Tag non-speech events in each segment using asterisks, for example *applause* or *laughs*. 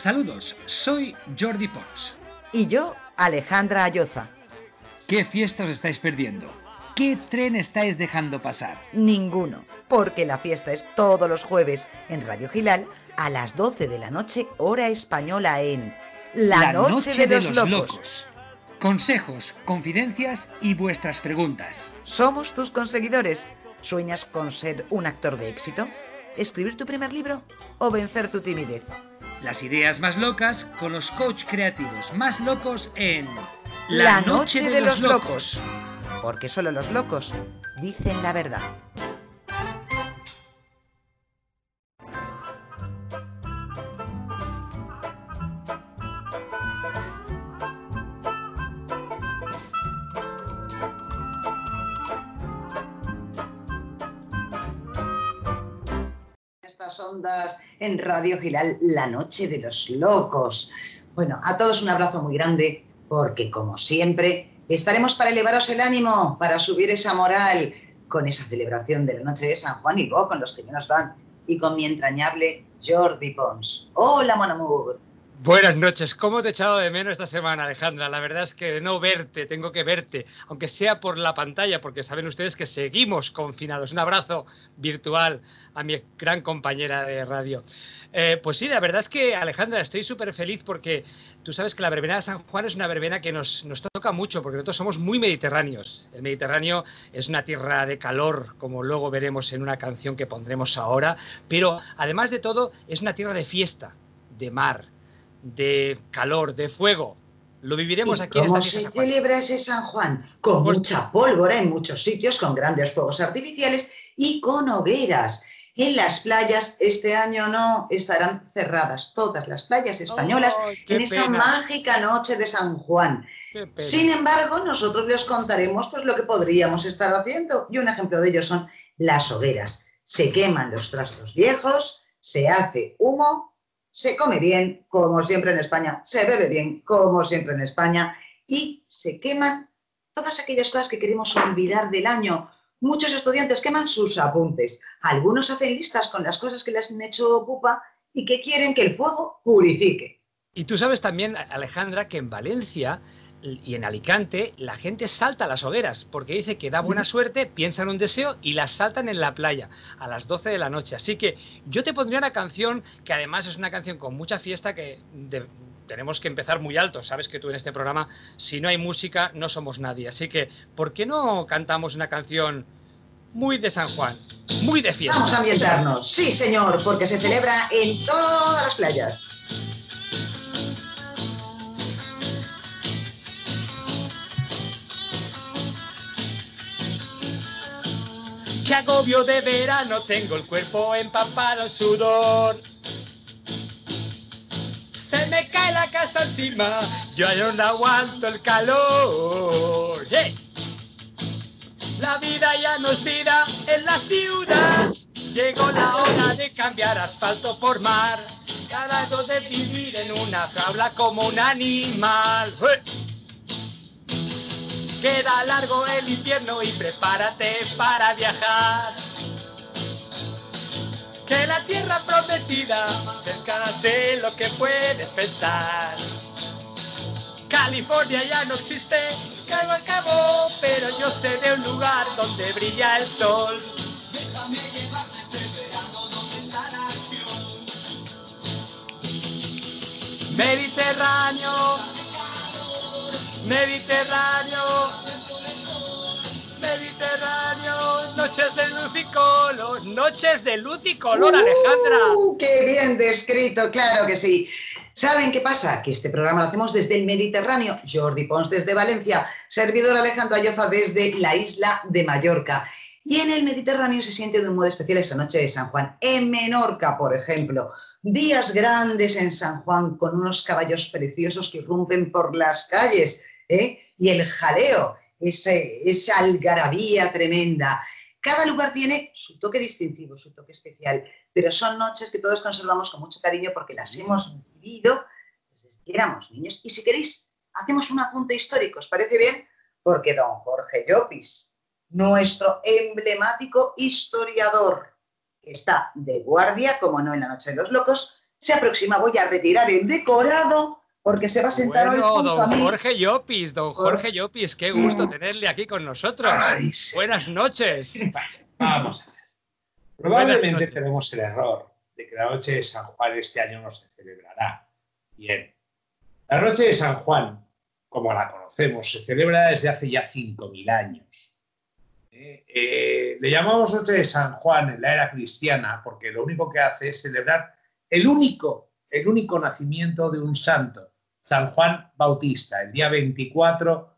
Saludos, soy Jordi Pons. Y yo, Alejandra Ayoza. ¿Qué fiesta os estáis perdiendo? ¿Qué tren estáis dejando pasar? Ninguno, porque la fiesta es todos los jueves en Radio Gilal a las 12 de la noche, hora española en La, noche, de, los, locos. Consejos, confidencias y vuestras preguntas. Somos tus conseguidores. ¿Sueñas con ser un actor de éxito? ¿Escribir tu primer libro? ¿O vencer tu timidez? Las ideas más locas con los coach creativos más locos en La, noche, de, los, locos. Porque solo los locos dicen la verdad. En Radio Gilal, la noche de los locos. Bueno, a todos un abrazo muy grande, porque como siempre, estaremos para elevaros el ánimo, para subir esa moral, con esa celebración de la noche de San Juan y vos, con los que menos van, y con mi entrañable Jordi Pons. Hola, Mon Buenas noches. ¿Cómo te he echado de menos esta semana, Alejandra? La verdad es que no verte, tengo que verte, aunque sea por la pantalla, porque saben ustedes que seguimos confinados. Un abrazo virtual a mi gran compañera de radio. Eh, pues sí, la verdad es que, Alejandra, estoy súper feliz porque tú sabes que la verbena de San Juan es una verbena que nos, nos toca mucho, porque nosotros somos muy mediterráneos. El Mediterráneo es una tierra de calor, como luego veremos en una canción que pondremos ahora, pero además de todo, es una tierra de fiesta, de mar de calor, de fuego. Lo viviremos aquí ¿Cómo se celebra ese San Juan? Con pues mucha pólvora en muchos sitios, con grandes fuegos artificiales y con hogueras. En las playas este año no estarán cerradas todas las playas españolas en esa mágica noche de San Juan. Sin embargo, nosotros les contaremos pues, lo que podríamos estar haciendo y un ejemplo de ello son las hogueras. Se queman los trastos viejos, se hace humo se come bien, como siempre en España, se bebe bien, como siempre en España, y se queman todas aquellas cosas que queremos olvidar del año. Muchos estudiantes queman sus apuntes, algunos hacen listas con las cosas que les han hecho pupa y que quieren que el fuego purifique. Y tú sabes también, Alejandra, que en Valencia y en Alicante la gente salta las hogueras porque dice que da buena suerte, piensa en un deseo y las saltan en la playa a las 12 de la noche. Así que yo te pondría una canción que además es una canción con mucha fiesta que tenemos que empezar muy alto. Sabes que tú en este programa, si no hay música, no somos nadie. Así que, ¿por qué no cantamos una canción muy de San Juan, muy de fiesta? Vamos a ambientarnos. Sí, señor, porque se celebra en todas las playas. Qué agobio de verano, tengo el cuerpo empapado en sudor. Se me cae la casa encima, yo ya no aguanto el calor. La vida ya no es vida en la ciudad. Llegó la hora de cambiar asfalto por mar. Cada de vivir en una jaula como un animal. Queda largo el invierno y prepárate para viajar. Que la tierra prometida cerca de lo que puedes pensar. California ya no existe, se acabó, pero yo sé de un lugar donde brilla el sol. Déjame llevarte este verano donde está la. Mediterráneo Mediterráneo, Mediterráneo, noches de luz y color, noches de luz y color, Alejandra. Uh, ¡Qué bien descrito! Claro que sí. ¿Saben qué pasa? Que este programa lo hacemos desde el Mediterráneo, Jordi Pons desde Valencia, servidor Alejandro Ayoza desde la isla de Mallorca. Y en el Mediterráneo se siente de un modo especial esa noche de San Juan. En Menorca, por ejemplo, días grandes en San Juan con unos caballos preciosos que irrumpen por las calles ¿eh? y el jaleo, esa algarabía tremenda. Cada lugar tiene su toque distintivo, su toque especial, pero son noches que todos conservamos con mucho cariño porque las hemos vivido desde que éramos niños. Y si queréis, hacemos un apunte histórico, ¿os parece bien? Porque don Jorge Llopis, nuestro emblemático historiador, que está de guardia, como no en la Noche de los Locos, se aproxima. Voy a retirar el decorado porque se va a sentar bueno, hoy don Jorge Llopis, don Jorge Llopis, qué gusto Mm. tenerle aquí con nosotros. Ay, sí. Buenas noches. *laughs* Vamos a ver. Probablemente tenemos el error de que la noche de San Juan este año no se celebrará. Bien. La noche de San Juan, como la conocemos, se celebra desde hace ya 5.000 años. Eh, eh, le llamamos Noche de San Juan en la era cristiana porque lo único que hace es celebrar el único, el único nacimiento de un santo, San Juan Bautista, el día 24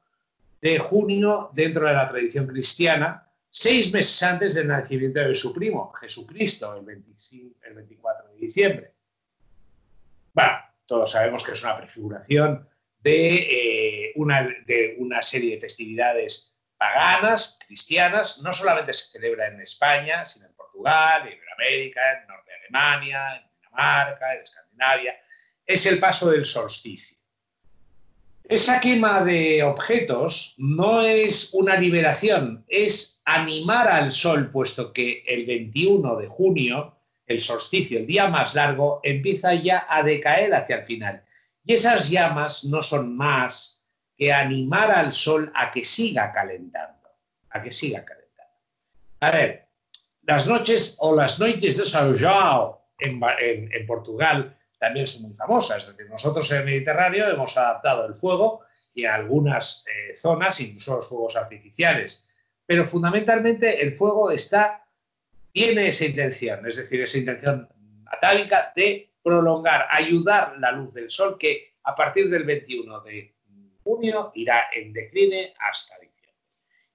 de junio dentro de la tradición cristiana, seis meses antes del nacimiento de su primo, Jesucristo, el, 25 el 24 de diciembre. Bueno, todos sabemos que es una prefiguración de, eh, una, de una serie de festividades paganas, cristianas. No solamente se celebra en España, sino en Portugal, en América, en Norte de Alemania, en Dinamarca, en Escandinavia. Es el paso del solsticio. Esa quema de objetos no es una liberación, es animar al sol, puesto que el 21 de junio, el solsticio, el día más largo, empieza ya a decaer hacia el final. Y esas llamas no son más que animar al sol a que siga calentando, a que siga calentando. A ver, las noches o las noites de São João en Portugal también son muy famosas. Es decir, nosotros en el Mediterráneo hemos adaptado el fuego y en algunas eh, zonas incluso los fuegos artificiales. Pero fundamentalmente el fuego está, tiene esa intención, es decir, esa intención atávica de prolongar, ayudar la luz del sol que a partir del 21 de junio irá en decline hasta diciembre.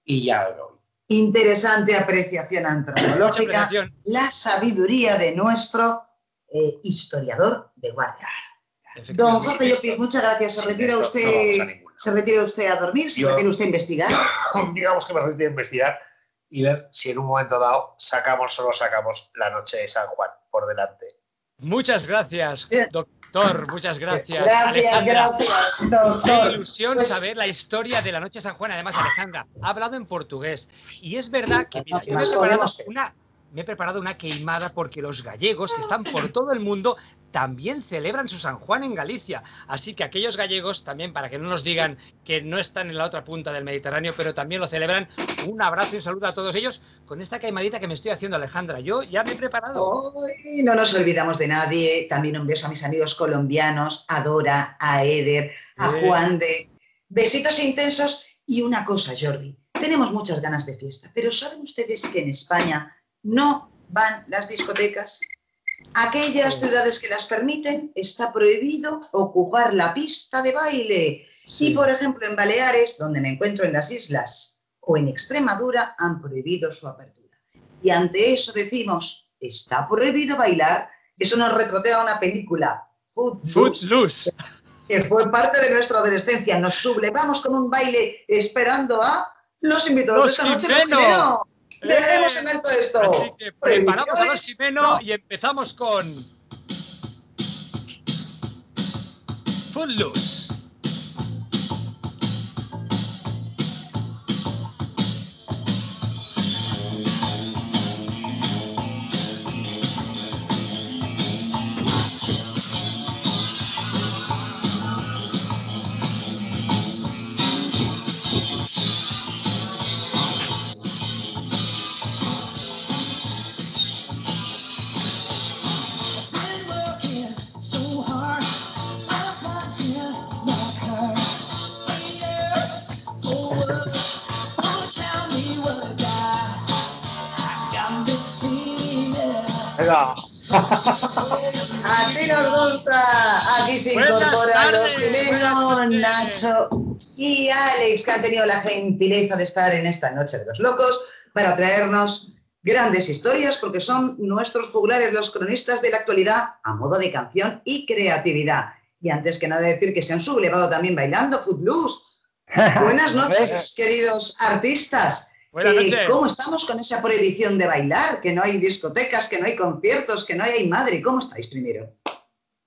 Y ya lo. Interesante apreciación antropológica, apreciación. la sabiduría de nuestro eh, historiador de guardia. Don. Jorge Llopis, muchas gracias. Se retira no usted, se retira usted a dormir, se Yo- retira usted a investigar. *laughs* digamos que me resisto a investigar y ver si en un momento dado sacamos o no sacamos la noche de San Juan por delante. Muchas gracias, doctor. Muchas gracias. Gracias, Alejandra. gracias, Qué doctor. ilusión Pues- saber la historia de la noche de San Juan. Además, Alejandra ha hablado en portugués. Y es verdad que, mira, ¿Qué yo me he más preparado podemos pedir? una, me he preparado una queimada porque los gallegos, que están por todo el mundo, también celebran su San Juan en Galicia. Así que aquellos gallegos también, para que no nos digan que no están en la otra punta del Mediterráneo, pero también lo celebran, un abrazo y un saludo a todos ellos con esta queimadita que me estoy haciendo, Alejandra. Yo ya me he preparado. Ay, no nos olvidamos de nadie. También un beso a mis amigos colombianos, a Dora, a Eder, a Eh. Juan de. Besitos intensos. Y una cosa, Jordi. Tenemos muchas ganas de fiesta, pero ¿saben ustedes que en España no van las discotecas? Aquellas ciudades que las permiten, está prohibido ocupar la pista de baile. Sí. Y por ejemplo, en Baleares, donde me encuentro en las islas, o en Extremadura, han prohibido su apertura. Y ante eso decimos, está prohibido bailar. Eso nos retrotea a una película, Footloose, Footloose. que fue parte de nuestra adolescencia. Nos sublevamos con un baile esperando a los invitados Los de esta noche. Dejemos en alto esto. Así que preparamos a los Jimeno no. y empezamos con. Footloose. Así nos gusta. Aquí se Buenas incorporan los tardes, noches. Nacho y Alex, que han tenido la gentileza de estar en esta Noche de los Locos para traernos grandes historias, porque son nuestros juglares, los cronistas de la actualidad, a modo de canción y creatividad. Y antes que nada decir que se han sublevado también bailando Footloose. *laughs* Buenas noches, queridos artistas. Buenas Eh, noches. ¿Cómo estamos con esa prohibición de bailar? Que no hay discotecas, que no hay conciertos, que no hay madre. ¿Cómo estáis primero?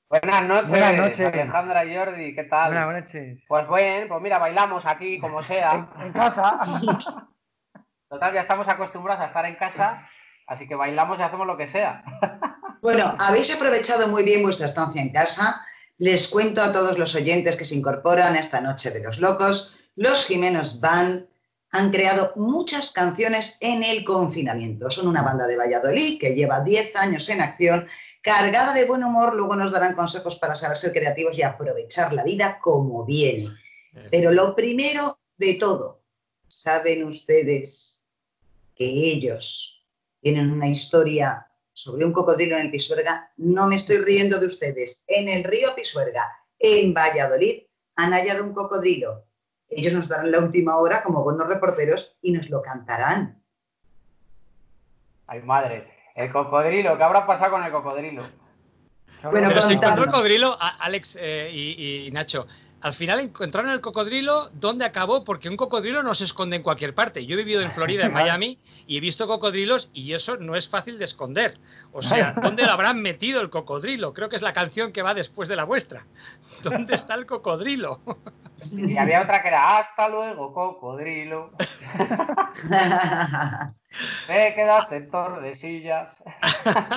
Buenas noches, Buenas noches. Alejandra y Jordi, ¿qué tal? Buenas noches. Pues bien, pues mira, bailamos aquí como sea. En, en casa. *laughs* Total, ya estamos acostumbrados a estar en casa, así que bailamos y hacemos lo que sea. *laughs* Bueno, habéis aprovechado muy bien vuestra estancia en casa. Les cuento a todos los oyentes que se incorporan a esta noche de los locos. Los Jimenos Band han creado muchas canciones en el confinamiento. Son una banda de Valladolid que lleva 10 años en acción, cargada de buen humor. Luego nos darán consejos para saber ser creativos y aprovechar la vida como viene. Pero lo primero de todo, ¿saben ustedes que ellos tienen una historia sobre un cocodrilo en el Pisuerga? No me estoy riendo de ustedes. En el río Pisuerga, en Valladolid, han hallado un cocodrilo. Ellos nos darán la última hora como buenos reporteros y nos lo cantarán. Ay, madre. El cocodrilo, ¿qué habrá pasado con el cocodrilo? Bueno, Pero se encontró el cocodrilo, Alex eh, y, y Nacho. Al final encontraron el cocodrilo, ¿dónde acabó? Porque un cocodrilo no se esconde en cualquier parte. Yo he vivido en Florida, en *laughs* Miami, y he visto cocodrilos y eso no es fácil de esconder. O sea, *laughs* ¿dónde lo habrán metido el cocodrilo? Creo que es la canción que va después de la vuestra. *laughs* ¿Dónde está el cocodrilo? Y había otra que era hasta luego, cocodrilo. Te quedaste en Tordesillas.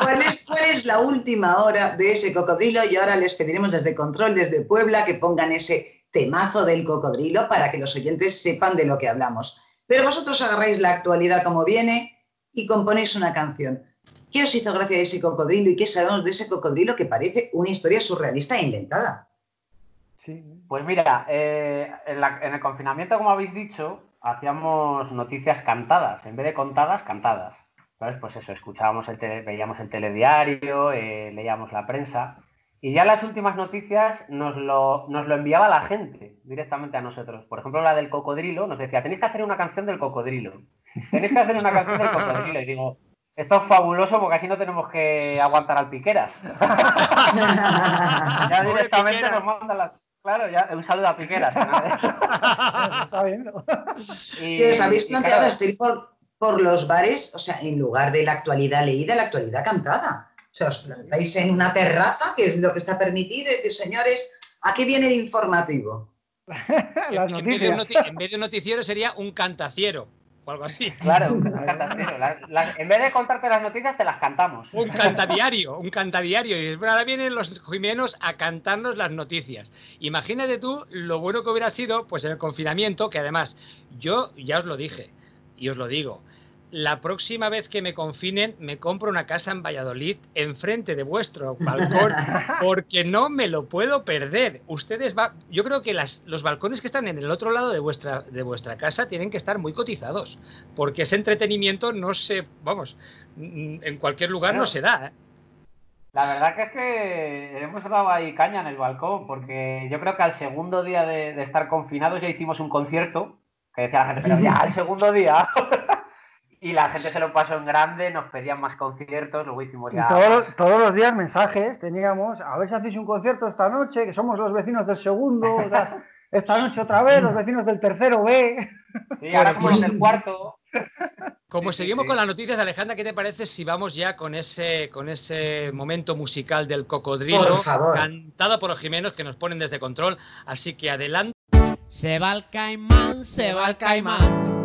¿Cuál es, cuál es la última hora de ese cocodrilo? Y ahora les pediremos desde Control, desde Puebla, que pongan ese temazo del cocodrilo para que los oyentes sepan de lo que hablamos. Pero vosotros agarráis la actualidad como viene y componéis una canción. ¿Qué os hizo gracia de ese cocodrilo y qué sabemos de ese cocodrilo que parece una historia surrealista e inventada? Sí. Pues mira, eh, en, la- en el confinamiento, como habéis dicho, hacíamos noticias cantadas, en vez de contadas, cantadas. ¿Sabes? Pues eso, escuchábamos el tele- veíamos el telediario, eh, leíamos la prensa. Y ya las últimas noticias nos lo, nos lo enviaba la gente directamente a nosotros. Por ejemplo, la del cocodrilo nos decía, tenéis que hacer una canción del cocodrilo. Tenéis que hacer una canción del cocodrilo. Y digo, esto es fabuloso porque así no tenemos que aguantar al piqueras. *laughs* Ya directamente nos mandan las... Claro, ya, un saludo a Piqueras. *laughs* está viendo. Y- ¿Que os habéis planteado claro, este ir por, por los bares, o sea, en lugar de la actualidad leída, la actualidad cantada? O sea, os plantáis en una terraza, que es lo que está permitido, y decir, señores, aquí viene el informativo. *laughs* Las noticias. en vez de un noticiero sería un cantaciero o algo así. *laughs* Claro, un cantacero. En vez de contarte las noticias, te las cantamos. Un cantadiario, un cantadiario. Y dices, bueno, ahora vienen los jimenos a cantarnos las noticias. Imagínate tú lo bueno que hubiera sido, pues en el confinamiento, que además, yo ya os lo dije y os lo digo. La próxima vez que me confinen, me compro una casa en Valladolid enfrente de vuestro balcón, *laughs* porque no me lo puedo perder. Ustedes va, yo creo que las- los balcones que están en el otro lado de vuestra, de vuestra casa tienen que estar muy cotizados, porque ese entretenimiento no se, vamos, mm, en cualquier lugar no se da. ¿eh? La verdad que es que hemos dado ahí caña en el balcón, porque yo creo que al segundo día de, de estar confinados ya hicimos un concierto, que decía la gente, pero ya al segundo día. *laughs* y la gente se lo pasó en grande, nos pedían más conciertos, luego hicimos Y ya... todos, más. los- todos los días mensajes teníamos, a ver si hacéis un concierto esta noche, que somos los vecinos del segundo, *laughs* otra- esta noche otra vez, los vecinos del tercero B. *laughs* Sí, ahora somos los del cuarto. Como Sí, sí, seguimos sí. con las noticias, Alejandra, ¿qué te parece si vamos ya con ese, con ese momento musical del cocodrilo, Por favor. cantado por los Jimenos que nos ponen desde control? Así que adelante. Se va el caimán, se va el caimán.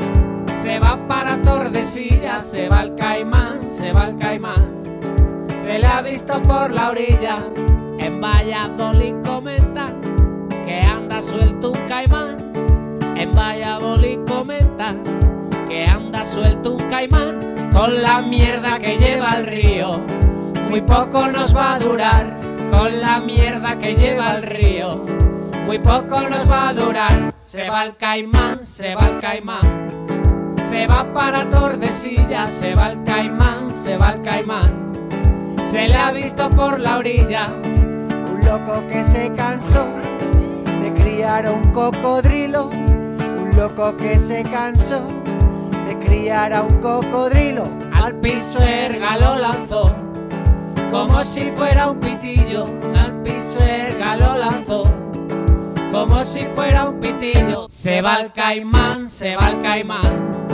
Se va para Tordesillas, se va el caimán, se va el caimán. Se le ha visto por la orilla, en Valladolid comentan que anda suelto un caimán. En Valladolid comentan que anda suelto un caimán con la mierda que lleva el río. Muy poco nos va a durar con la mierda que lleva el río. Muy poco nos va a durar. Se va el caimán, se va el caimán. Se va para Tordesillas, se va el caimán, se va el caimán. Se le ha visto por la orilla. Un loco que se cansó de criar a un cocodrilo. Un loco que se cansó de criar a un cocodrilo. Al piso erga lo lanzó, como si fuera un pitillo. Al piso erga lo lanzó, como si fuera un pitillo. Se va el caimán, se va el caimán.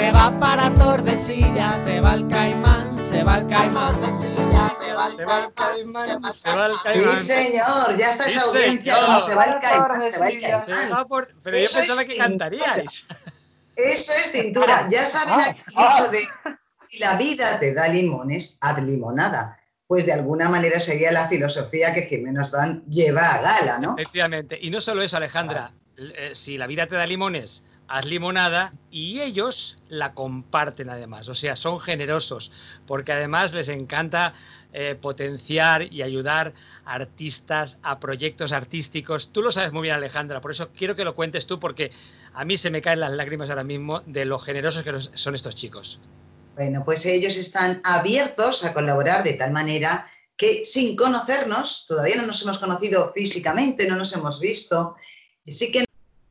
Se va para Tordesillas, se va el caimán, se va el caimán. Se va el caimán, se va Sí, caimán. señor, ya está Sí, esa audiencia, se va el caimán, se va el Sí, Se caimán. Pero yo Eso pensaba que cantaríais. Eso es cintura. Ya saben Ah, aquel dicho de si la vida te da limones, haz limonada. pues de alguna manera sería la filosofía que Jiménez Van lleva a gala, ¿no? Efectivamente. Y no solo eso, Alejandra. eh, si la vida te da limones, haz limonada y ellos la comparten además. O sea, son generosos porque además les encanta eh, potenciar y ayudar a artistas, a proyectos artísticos. Tú lo sabes muy bien, Alejandra, por eso quiero que lo cuentes tú porque a mí se me caen las lágrimas ahora mismo de lo generosos que son estos chicos. Bueno, pues ellos están abiertos a colaborar de tal manera que sin conocernos, todavía no nos hemos conocido físicamente, no nos hemos visto, sí que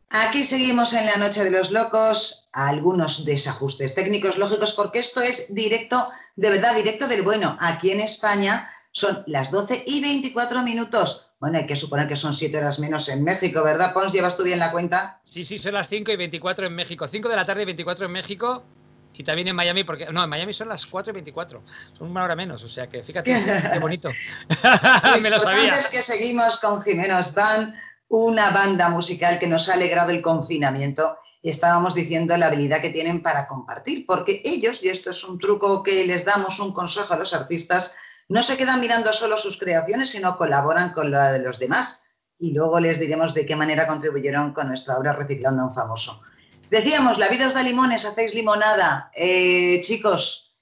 aquí seguimos en la Noche de los Locos, algunos desajustes técnicos lógicos, porque esto es directo, de verdad, directo del bueno. Aquí en España son las 12 y 24 minutos. Bueno, hay que suponer que son 7 horas menos en México, ¿verdad, Pons? ¿Llevas tú bien la cuenta? Sí, sí, son las 5 y 24 en México. 5 de la tarde y 24 en México. Y también en Miami, porque. No, en Miami son las 4 y 24. Son una hora menos. O sea que fíjate, qué bonito. *laughs* *laughs* Me lo sabía. es que seguimos con Jimenos Band, una banda musical que nos ha alegrado el confinamiento. Y estábamos diciendo la habilidad que tienen para compartir, porque ellos, y esto es un truco que les damos, un consejo a los artistas, no se quedan mirando solo sus creaciones, sino colaboran con la de los demás. Y luego les diremos de qué manera contribuyeron con nuestra obra reciclando a un famoso. Decíamos, la vida os da limones, hacéis limonada. Eh, chicos,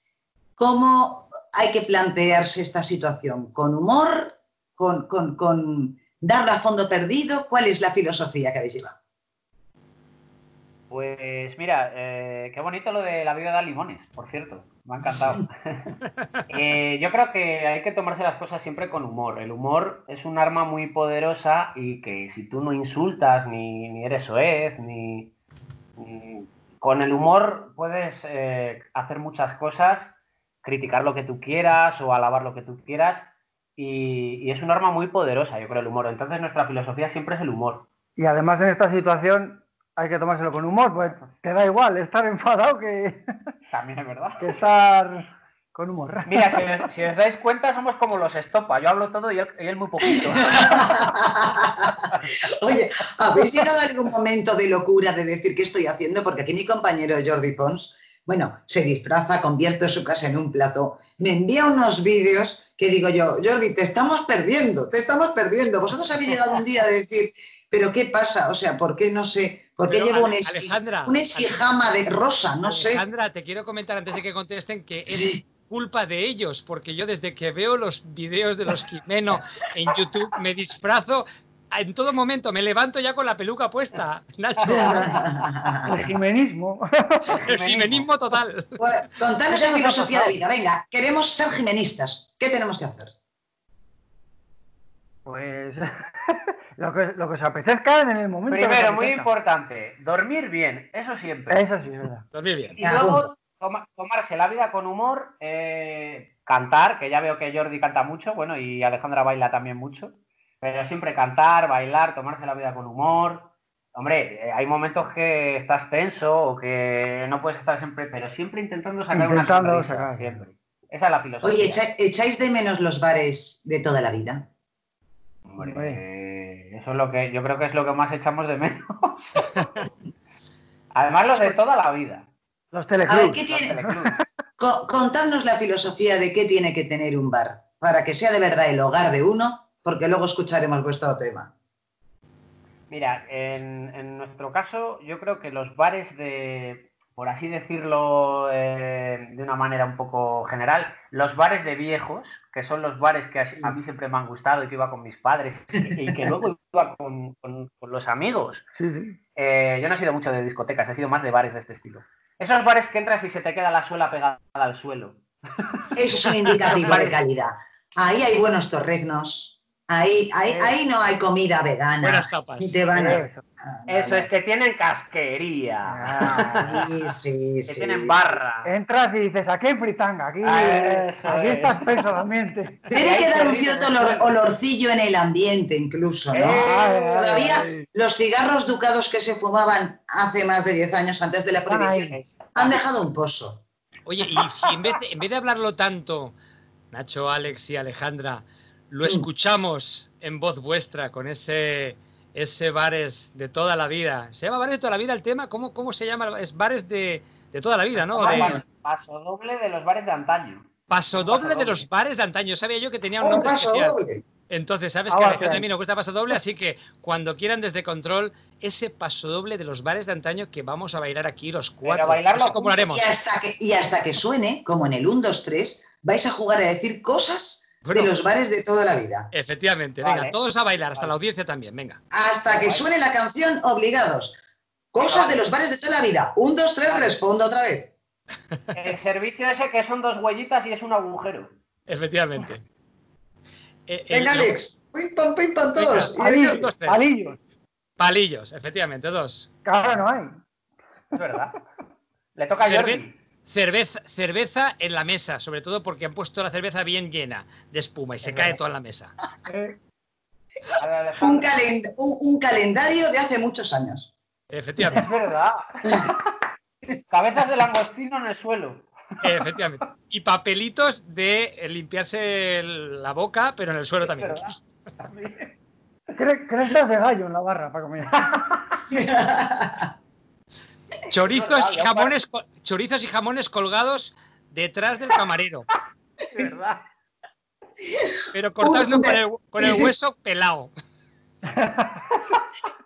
¿cómo hay que plantearse esta situación? ¿Con humor? ¿Con, con, con darlo a fondo perdido? ¿Cuál es la filosofía que habéis llevado? Pues mira, eh, qué bonito lo de la vida da limones, por cierto. Me ha encantado. *laughs* *laughs* Eh, yo creo que hay que tomarse las cosas siempre con humor. El humor es un arma muy poderosa y que si tú no insultas, ni, ni eres soez, ni, ni- Con el humor puedes eh, hacer muchas cosas, criticar lo que tú quieras o alabar lo que tú quieras. Y, y es un arma muy poderosa, yo creo, el humor. Entonces nuestra filosofía siempre es el humor. Y además en esta situación hay que tomárselo con humor, pues te da igual estar enfadado que, *laughs* También es verdad. que estar con humor. *laughs* Mira, si, os- si os dais cuenta, somos como los estopa. Yo hablo todo y él, y él muy poquito. *laughs* Oye, ¿habéis llegado a algún momento de locura de decir qué estoy haciendo? Porque aquí mi compañero Jordi Pons, bueno, se disfraza, convierte su casa en un plató, me envía unos vídeos que digo yo, Jordi, te estamos perdiendo, te estamos perdiendo. Vosotros habéis llegado un día a decir, pero ¿qué pasa? O sea, ¿por qué no sé? ¿Por qué Pero, llevo un Ale- una esquijama de rosa? No sé. Alejandra, te quiero comentar antes de que contesten que es Sí. culpa de ellos, porque yo desde que veo los videos de los Jimeno en YouTube me disfrazo en todo momento, me levanto ya con la peluca puesta, *laughs* Nacho. El jimenismo. El jimenismo total. Bueno, contanos ha filosofía de vida. Venga, queremos ser jimenistas. ¿Qué tenemos que hacer? Pues *laughs* lo que, lo que os apetezca en el momento. Primero, muy importante, dormir bien, eso siempre. Eso sí, es verdad. Dormir bien. Y luego toma- tomarse la vida con humor, eh, cantar, que ya veo que Jordi canta mucho, bueno, y Alejandra baila también mucho, pero siempre cantar, bailar, tomarse la vida con humor. Hombre, eh, hay momentos que estás tenso o que no puedes estar siempre, pero siempre intentando sacar Intentando una sonrisa, sacar. siempre. Esa es la filosofía. Oye, ¿echa- ¿echáis de menos los bares de toda la vida? Hombre, Hombre. eh, eso es lo que yo creo que es lo que más echamos de menos. *laughs* Además, lo de toda la vida. Los A ver, teleclubs. ¿qué los tiene? teleclubs. Co- contadnos la filosofía de qué tiene que tener un bar para que sea de verdad el hogar de uno, porque luego escucharemos vuestro tema. Mira, en, en nuestro caso, yo creo que los bares de, por así decirlo eh, de una manera un poco general, los bares de viejos, que son los bares que a, a mí siempre me han gustado y que iba con mis padres y, y que *laughs* luego iba con, con- con los amigos. Sí, sí. Eh, yo no he sido mucho de discotecas, he sido más de bares de este estilo. Esos bares que entras y se te queda la suela pegada al suelo. Eso es un indicativo de calidad. Ahí hay buenos torreznos. Ahí, ahí, ahí no hay comida vegana. Buenas tapas. Ni te van a... Eso. Ah, es que tienen casquería, Ah, Sí, *laughs* sí, que sí. tienen barra. Entras y dices, aquí hay fritanga, aquí, Eso aquí es. está espeso el ambiente. *laughs* Tiene que dar un cierto olor- olorcillo en el ambiente incluso, ¿no? Eh, Todavía ay. los cigarros ducados que se fumaban hace más de 10 años antes de la prohibición han dejado un pozo. Oye, y si en vez de, en vez de hablarlo tanto, Nacho, Alex y Alejandra, lo Mm. escuchamos en voz vuestra con ese, ese bares de toda la vida. ¿Se llama bares de toda la vida el tema? ¿Cómo, cómo se llama? Es bares de, de toda la vida, ¿no? De- Paso, doble de los bares de antaño. Paso doble de doble. los bares de antaño. Sabía yo que tenía un Un nombre paso especial. doble. Entonces, sabes Ah, que a Alejandra y a mí nos gusta paso doble, así que cuando quieran desde control, ese paso doble de los bares de antaño que vamos a bailar aquí los cuatro. bailarlo no sé cómo lo haremos. Y hasta, que, y hasta que suene, como en el 1, 2, 3, vais a jugar a decir cosas Bueno. de los bares de toda la vida. Efectivamente, Vale. venga, todos a bailar, hasta Vale. la audiencia también, venga. Hasta que suene la canción, obligados. Cosas de los bares de toda la vida. 1, 2, 3, respondo otra vez. El servicio ese que son dos huellitas y es un agujero. Efectivamente. *laughs* Eh, el- Alex. Pim, pam, pim, pam, todos. Palillos, dos, tres. palillos. Palillos, efectivamente, dos. Claro, no hay. Es verdad. Le toca a Jordi. Cerveza, cerveza en la mesa, sobre todo porque han puesto la cerveza bien llena de espuma y se Es cae toda en la mesa. Un, Alejandro. calen- un- un calendario de hace muchos años. Es Efectivamente, verdad. *laughs* Cabezas de langostino en el suelo. efectivamente. Y papelitos de eh, limpiarse la boca, pero en el suelo Es también. verdad. cre- crestas de gallo en la barra para comer. Chorizos y jamones, co- chorizos y jamones colgados detrás del camarero, Es verdad. pero cortados no con el, con el hueso pelado.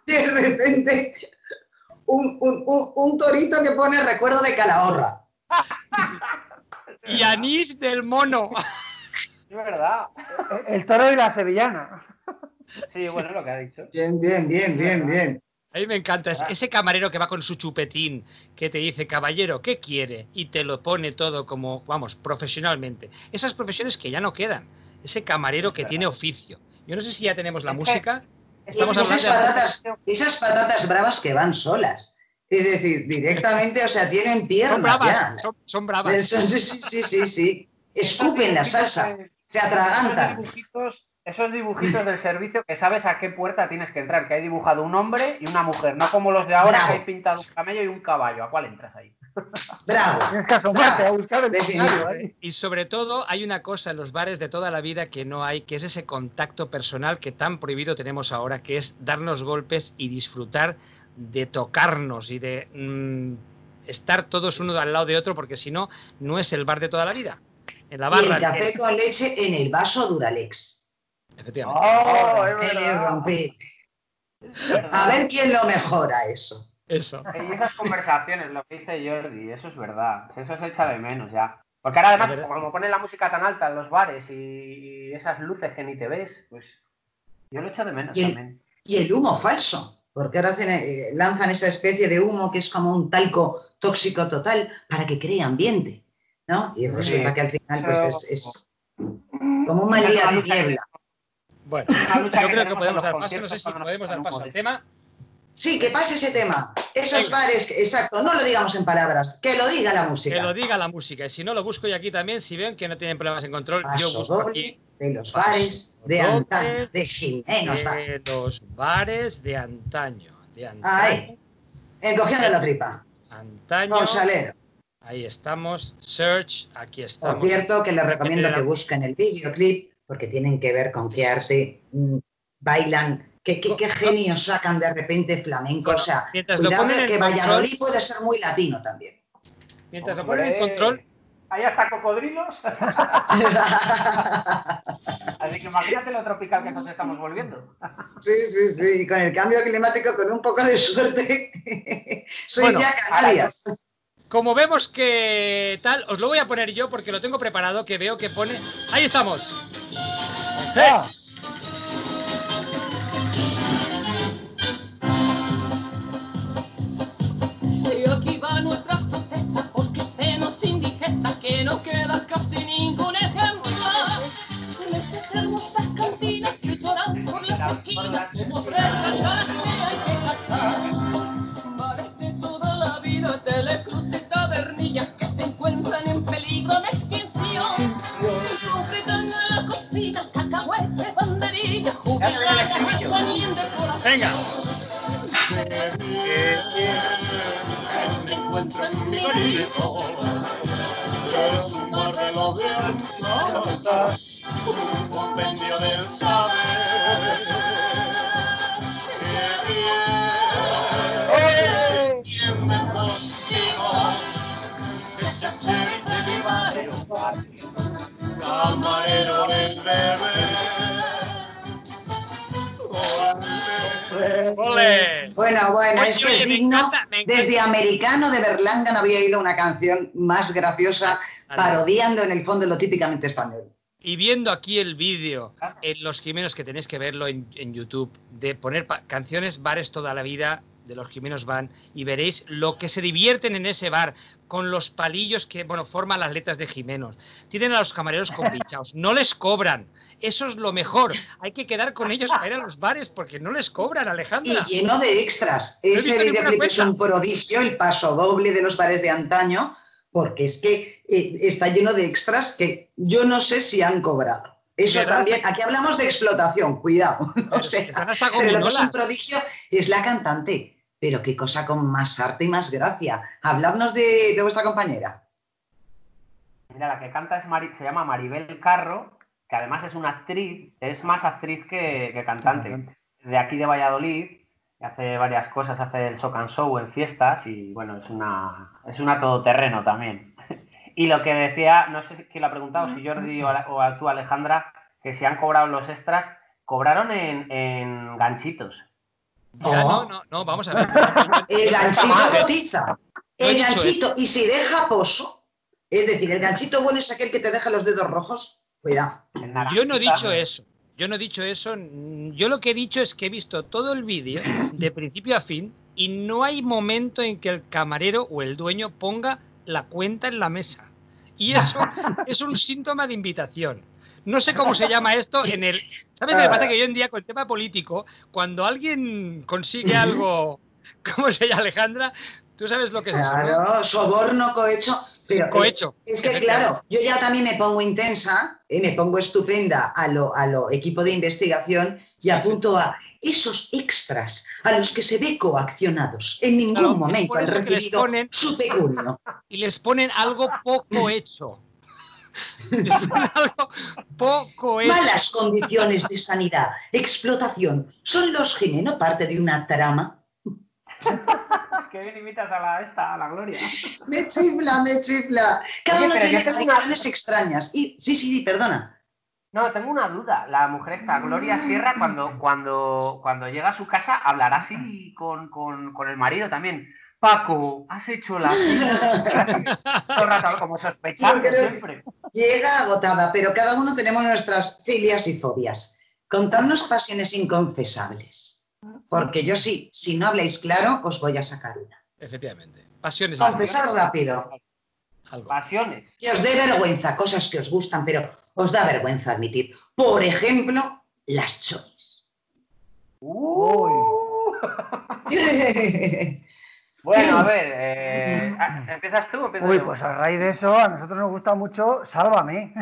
De repente, un, un- un- un torito que pone recuerdo de Calahorra. Y anís del mono. Es verdad. El toro y la sevillana. Sí, bueno, lo que ha dicho. Bien, bien, bien, bien, bien. A mí me encanta es- ese camarero que va con su chupetín, que te dice, caballero, ¿qué quiere? Y te lo pone todo como, vamos, profesionalmente. Esas profesiones que ya no quedan. Ese camarero que tiene oficio. Yo no sé si ya tenemos la Es música. Estamos esas, hablando de- patatas, esas patatas bravas que van solas. Es decir, directamente, o sea, tienen Son piernas bravas, ya. son, son bravas. Son- Sí, sí, sí, sí, sí. Escupen la salsa, se atragantan. dibujitos, esos dibujitos del servicio que sabes a qué puerta tienes que entrar, que hay dibujado un hombre y una mujer, no como los de ahora Bravo. que hay pintado un camello y un caballo. ¿A cuál entras ahí? Bravo. Tienes que asomarte a buscar el ahí. Y sobre todo hay una cosa en los bares de toda la vida que no hay, que es ese contacto personal que tan prohibido tenemos ahora, que es darnos golpes y disfrutar de tocarnos y de mm, estar todos uno al lado de otro, porque si no, no es el bar de toda la vida. En la Y barra. el café con leche en el vaso Duralex. Efectivamente. ¡Oh, es. A ver quién lo mejora eso. Eso. Y esas conversaciones, lo que dice Jordi, eso es verdad. Eso se echa de menos ya. Porque ahora además, como ponen la música tan alta en los bares y, esas luces que ni te ves, pues yo lo echo de menos Y el- también. Y el humo falso, porque ahora hacen, eh, lanzan esa especie de humo que es como un talco tóxico total para que cree ambiente, ¿no? Y resulta que al final pues es, es como un mal día de niebla. Bueno, yo que creo que podemos dar paso. No sé si podemos dar paso al tema. Sí, que pase ese tema. Esos Venga. bares, que- exacto, no lo digamos en palabras, que lo diga la Que música. lo diga la música. Y si no, lo busco yo aquí también. Si ven que no tienen problemas en control, yo Paso busco doble aquí de los bares de doble antaño, de Bar. de los bares de antaño. De antaño. Ahí, encogiendo la tripa, Antaño. con salero. Ahí estamos. Search. Aquí Por estamos. cierto, que les recomiendo que busquen el videoclip porque tienen que ver con qué arte bailan, qué, qué, qué genios sacan de repente flamenco. o sea, cuidado que control- Valladolid puede ser muy latino también. Mientras lo ponen en control, Ahí hasta cocodrilos. *laughs* Así que imagínate lo tropical que nos estamos volviendo. sí, sí, sí. Y con el cambio climático, con un poco de suerte, *laughs* sois Bueno, ya Canarias. Como vemos que tal, os lo voy a poner yo porque lo tengo preparado, que veo que pone... Ahí estamos. Ah, Venga. Me encuentro en mi grito, es un barrelo de anchoa, un compendio del saber. Bueno, bueno, es que oye, es me digno. encanta. Desde Americano de Berlanga no había oído una canción más graciosa, parodiando en el fondo lo típicamente español. Y viendo aquí el vídeo en Los Jimenos, que tenéis que verlo en, en YouTube, de poner canciones bares toda la vida de Los Jimenos Van, y veréis lo que se divierten en ese bar con los palillos que, bueno, forman las letras de Jimenos. Tienen a los camareros compinchados, no les cobran. Eso es lo mejor. Hay que quedar con ellos para ir a los bares porque no les cobran, Alejandra. Y lleno de extras. Ese videoclip es un prodigio, el paso doble de los bares de antaño, porque es que eh, está lleno de extras que yo no sé si han cobrado. Eso ¿Verdad? también, aquí hablamos de explotación, cuidado. *laughs* O sea, pero lo que es un prodigio es la cantante. Pero qué cosa con más arte y más gracia. Habladnos de, de vuestra compañera. Mira, la que canta es Mari- se llama Maribel Carro, que además es una actriz, es más actriz que, que cantante. De aquí de Valladolid, hace varias cosas, hace el sock and show en fiestas y bueno, es una, es una todoterreno también. *laughs* Y lo que decía, no sé si quién lo ha preguntado, si Jordi o, a- o a tú, Alejandra, que si han cobrado los extras, cobraron en, en ganchitos. Ya, Oh. no, no, no, vamos a ver. El ganchito cotiza. El ganchito, y si deja pozo, es decir, el ganchito bueno es aquel que te deja los dedos rojos, cuidado. Yo no he dicho eso. Yo no he dicho eso. Yo lo que he dicho es que he visto todo el vídeo de principio a fin y no hay momento en que el camarero o el dueño ponga la cuenta en la mesa. Y eso *laughs* es un síntoma de invitación. No sé cómo se llama esto en el. ¿Sabes qué pasa? Que hoy en día con el tema político, cuando alguien consigue algo. ¿Cómo se llama Alejandra? ¿Tú sabes lo que es eso? no? Claro, soborno, cohecho. Pero Cohecho. Es que, claro, yo ya también me pongo intensa, eh, me pongo estupenda a lo, a lo equipo de investigación y apunto a esos extras a los que se ve coaccionados. En ningún Claro, momento han recibido ponen- su pecunio. *laughs* y les ponen algo poco hecho. *laughs* Les ponen algo poco hecho. Malas condiciones de sanidad, explotación. ¿Son los Jimeno parte de una trama? *laughs* Que bien imitas a la, esta, a la Gloria. Me chifla, me chifla. Cada Oye, uno tiene una- adicciones extrañas. Y, sí, sí, sí, perdona. No, tengo una duda. La mujer esta, Gloria Sierra, cuando, cuando, cuando llega a su casa, hablará así con, con, con el marido también. Paco, has hecho la *laughs* Todo el rato como sospechando siempre. Llega agotada, pero cada uno tenemos nuestras filias y fobias. Contadnos pasiones inconfesables. Porque yo sí, si no habláis claro, os voy a sacar una. Efectivamente. Pasiones. Confesar rápido. Algo. Pasiones. Que os dé vergüenza, cosas que os gustan, pero os da vergüenza admitir. Por ejemplo, las choris. Uh. *laughs* Bueno, a ver, eh, ah, ¿empiezas tú o Uy, yo? pues a raíz de eso, a nosotros nos gusta mucho Sálvame.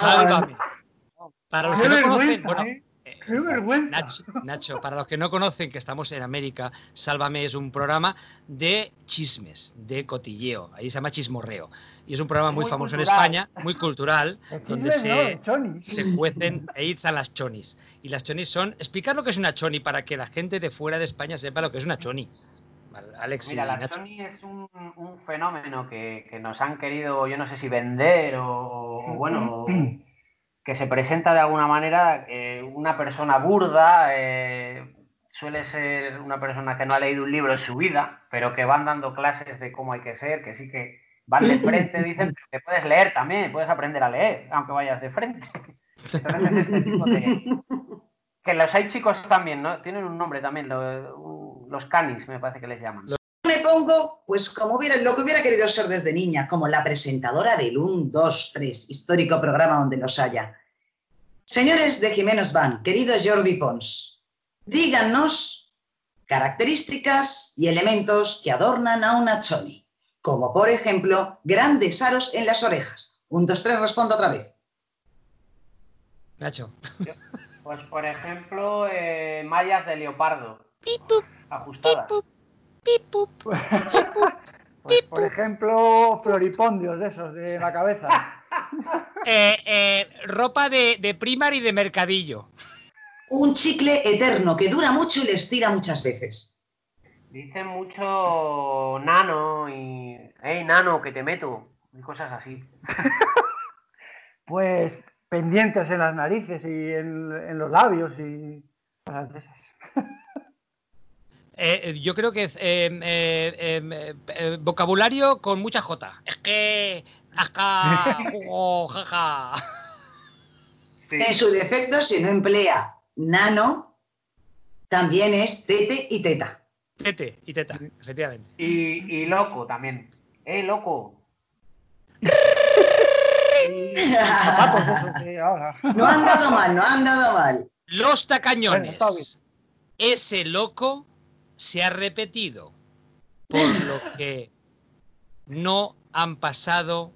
Sálvame. *laughs* Para los que no conocen, bueno, ¿eh? Qué vergüenza. Nacho, Nacho, para los que no conocen que estamos en América, Sálvame es un programa de chismes, de cotilleo. Ahí se llama Chismorreo. Y es un programa muy, Muy famoso cultural. en España, muy cultural, *laughs* De donde chismes, no, se, se cuecen e izan las chonis. Y las chonis son. Explicar lo que es una choni para que la gente de fuera de España sepa lo que es una choni. Alex y Mira, la Nacho. Sony es un, un fenómeno que, que nos han querido, yo no sé si vender o, o bueno, *clears throat* que se presenta de alguna manera eh, una persona burda, eh, suele ser una persona que no ha leído un libro en su vida, pero que van dando clases de cómo hay que ser, que sí que van de frente, *laughs* dicen, pero que puedes leer también, puedes aprender a leer, aunque vayas de frente. Entonces es este tipo de... *laughs* Que los hay chicos también, ¿no? Tienen un nombre también, lo- los canis me parece que les llaman. Pongo, pues, como hubiera, lo que hubiera querido ser desde niña, como la presentadora del 1, 2, 3, histórico programa donde los haya. Señores de Jimenos Van, querido Jordi Pons, díganos características y elementos que adornan a una choni, como por ejemplo grandes aros en las orejas. Un, dos, tres, respondo otra vez. Nacho. Pues, por ejemplo, eh, mallas de leopardo. Ajustadas. *laughs* Pues, por ejemplo, floripondios de esos, de la cabeza. *laughs* Eh, eh, ropa de, de primar y de mercadillo. Un chicle eterno que dura mucho y les tira muchas veces. Dicen mucho nano y. ¡Ey, nano, que te meto! Y cosas así. *laughs* Pues pendientes en las narices y en, en los labios y cosas de esas. Eh, yo creo que eh, eh, eh, eh, vocabulario con mucha J. Es que. Ajá, *laughs* jugo, jaja. Sí. En su defecto, si no emplea nano, también es tete y teta. Tete y teta, efectivamente. Y, y loco también. ¡Eh, loco! *laughs* No han dado mal, no han dado mal. Los Bueno, tacañones. bien. Ese loco se ha repetido. Por lo que no han pasado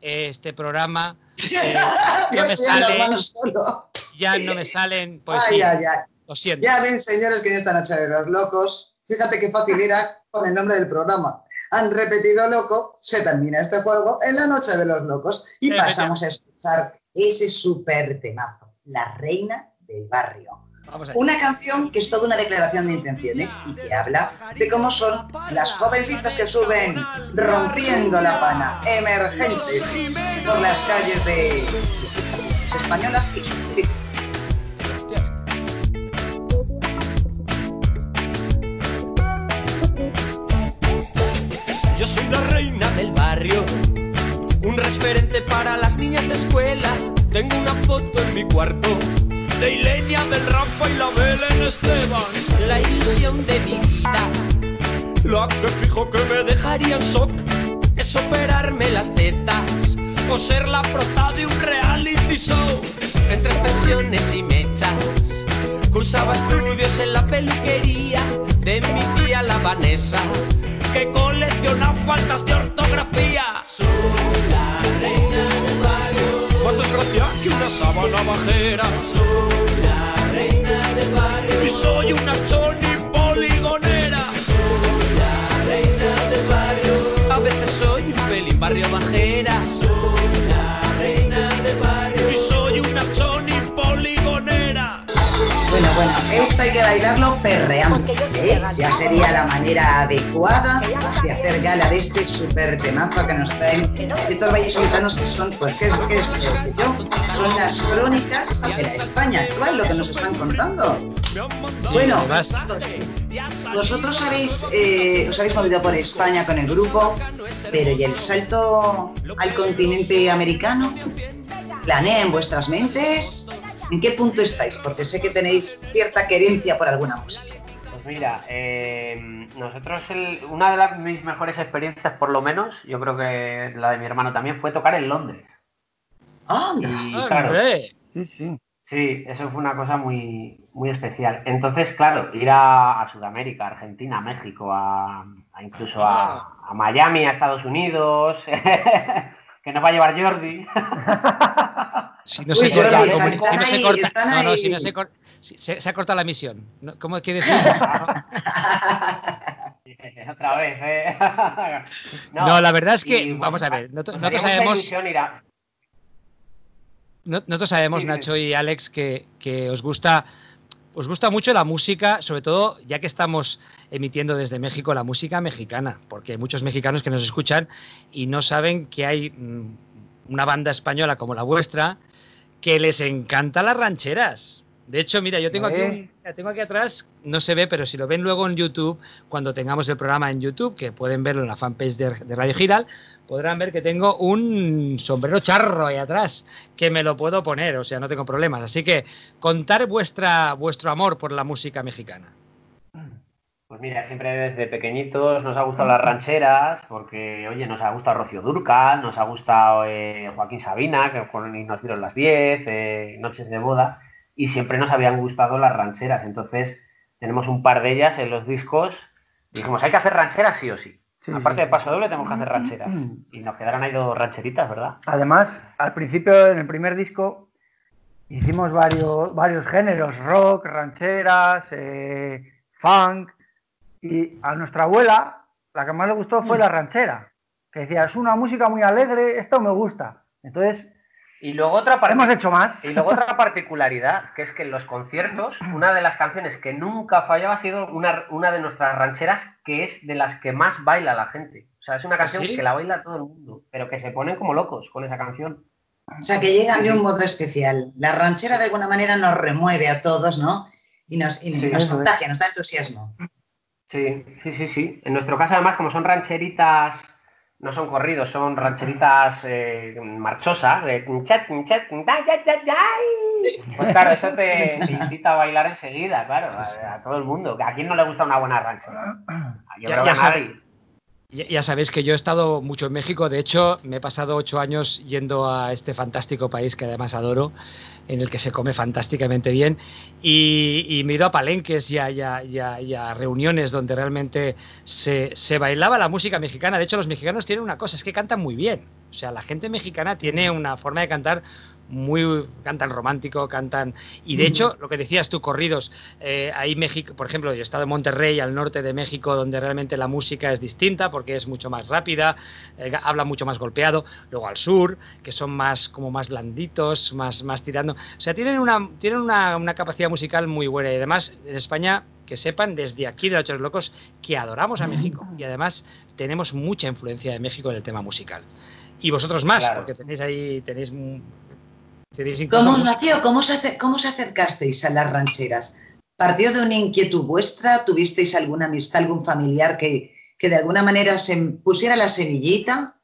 este programa. eh, *laughs* Yo me sale- *laughs* ya no me salen poesías. ay, ay. Lo siento. Ya ven, señores, que en esta noche de los locos, fíjate qué fácil era con el nombre del programa. Han repetido loco, se termina este juego en la noche de los locos y pasamos a escuchar ese super temazo, La Reina del Barrio. Una canción que es toda una declaración de intenciones y que habla de cómo son las jovencitas que suben rompiendo la pana, emergentes por las calles de las españolas y Yo soy la reina del barrio, un referente para las niñas de escuela. Tengo una foto en mi cuarto de Ilenia, del Rafa y la Belén Esteban. La ilusión de mi vida, la que fijo que me dejaría en shock, es operarme las tetas o ser la prota de un reality show. Entre extensiones y mechas, cursaba estudios en la peluquería de mi tía la Vanessa, que colecciona faltas de ortografía. Soy la reina del que una sábana bajera. Soy la reina del barrio, y soy una choni poligonera. Soy la reina del barrio, a veces soy un pelín barrio bajera. Soy la reina del barrio, y soy una choni. Bueno, esto hay que bailarlo perreando. ¿eh? Ya sería la manera adecuada de hacer gala de este super temazo que nos traen estos vallesolitanos que son, pues, ¿qué es, es peor que yo? Son las crónicas de la España actual, lo que nos están contando. Bueno, vosotros habéis, eh, os habéis movido por España con el grupo, pero ¿y el salto al continente americano? ¿Planea en vuestras mentes? ¿En qué punto estáis? Porque sé que tenéis cierta querencia por alguna música. Pues mira, eh, nosotros, el- una de las, mis mejores experiencias, por lo menos, yo creo que la de mi hermano también, fue tocar en Londres. ¡Anda! Y claro. Sí, sí. sí, eso fue una cosa muy, muy especial. Entonces, claro, ir a, a Sudamérica, Argentina, a México, a, a incluso a, a Miami, a Estados Unidos, *laughs* *laughs* que nos va a llevar Jordi. *laughs* Si no Uy, se corta, Jordi, como- están si no se corta, no, no, si no se corta, si- se, se ha cortado la misión. ¿Cómo es que decir? *laughs* Otra vez, ¿eh? *laughs* No, la verdad es que, y, pues, vamos a ver, nosotros, nosotros sabemos, ilusión nosotros sabemos, Sí, Nacho y Alex, que, que os gusta, os gusta mucho la música, sobre todo ya que estamos emitiendo desde México la música mexicana, porque hay muchos mexicanos que nos escuchan y no saben que hay mm, una banda española como la vuestra que les encanta las rancheras. De hecho, mira, yo tengo aquí, un- mira, tengo aquí atrás, no se ve, pero si lo ven luego en YouTube, cuando tengamos el programa en YouTube, que pueden verlo en la fanpage de, de Radio Giral, podrán ver que tengo un sombrero charro ahí atrás, que me lo puedo poner, o sea, no tengo problemas. Así que contar vuestra, vuestro amor por la música mexicana. Pues mira, siempre desde pequeñitos nos ha gustado las rancheras, porque, oye, nos ha gustado Rocío Durcal, nos ha gustado eh, Joaquín Sabina, que con- y nos dieron las 10, eh, Noches de Boda, y siempre nos habían gustado las rancheras. Entonces, tenemos un par de ellas en los discos. Dijimos, hay que hacer rancheras sí o sí. Sí, Aparte sí, de paso doble, tenemos que hacer rancheras. Mm. Y nos quedaron ahí dos rancheritas, ¿verdad? Además, al principio, en el primer disco, hicimos varios, varios géneros, rock, rancheras, eh, funk, y a nuestra abuela, la que más le gustó fue la ranchera, que decía, es una música muy alegre, esto me gusta. Entonces, Y luego otra hemos hecho más. Y luego otra particularidad, que es que en los conciertos, una de las canciones que nunca fallaba ha sido una, una de nuestras rancheras, que es de las que más baila la gente. O sea, es una canción sí? que la baila todo el mundo, pero que se ponen como locos con esa canción. O sea, que llegan de un modo especial. La ranchera de alguna manera nos remueve a todos, ¿no? Y nos, y Sí, nos contagia, nos da entusiasmo. Sí, sí, sí, sí. En nuestro caso, además, como son rancheritas, no son corridos, son rancheritas eh, marchosas, de. Pues claro, eso te, te *laughs* incita a bailar enseguida, claro, a, a todo el mundo. ¿A quién no le gusta una buena ranchera? Yo Ya- creo ya que a sabe- nadie. Ya, sabéis que yo he estado mucho en México, de hecho me he pasado ocho años yendo a este fantástico país que además adoro, en el que se come fantásticamente bien y, me he ido a palenques y a- y a reuniones donde realmente se, se bailaba la música mexicana. De hecho los mexicanos tienen una cosa, es que cantan muy bien. O sea, la gente mexicana tiene una forma de cantar muy cantan romántico, cantan y de hecho lo que decías tú corridos eh, ahí México, por ejemplo, yo he estado en Monterrey, al norte de México, donde realmente la música es distinta porque es mucho más rápida, eh, habla mucho más golpeado. Luego al sur, que son más como más blanditos, más, más tirando. O sea, tienen una, tienen una, una capacidad musical muy buena y además en España que sepan desde aquí de los Ocho Locos que adoramos a México y además tenemos mucha influencia de México en el tema musical. Y vosotros más, Claro. porque tenéis ahí, tenéis, ¿Cómo nació? ¿Cómo, se ¿Cómo os acercasteis a las rancheras? ¿Partió de una inquietud vuestra? ¿Tuvisteis alguna amistad, algún familiar que, que de alguna manera se pusiera la semillita?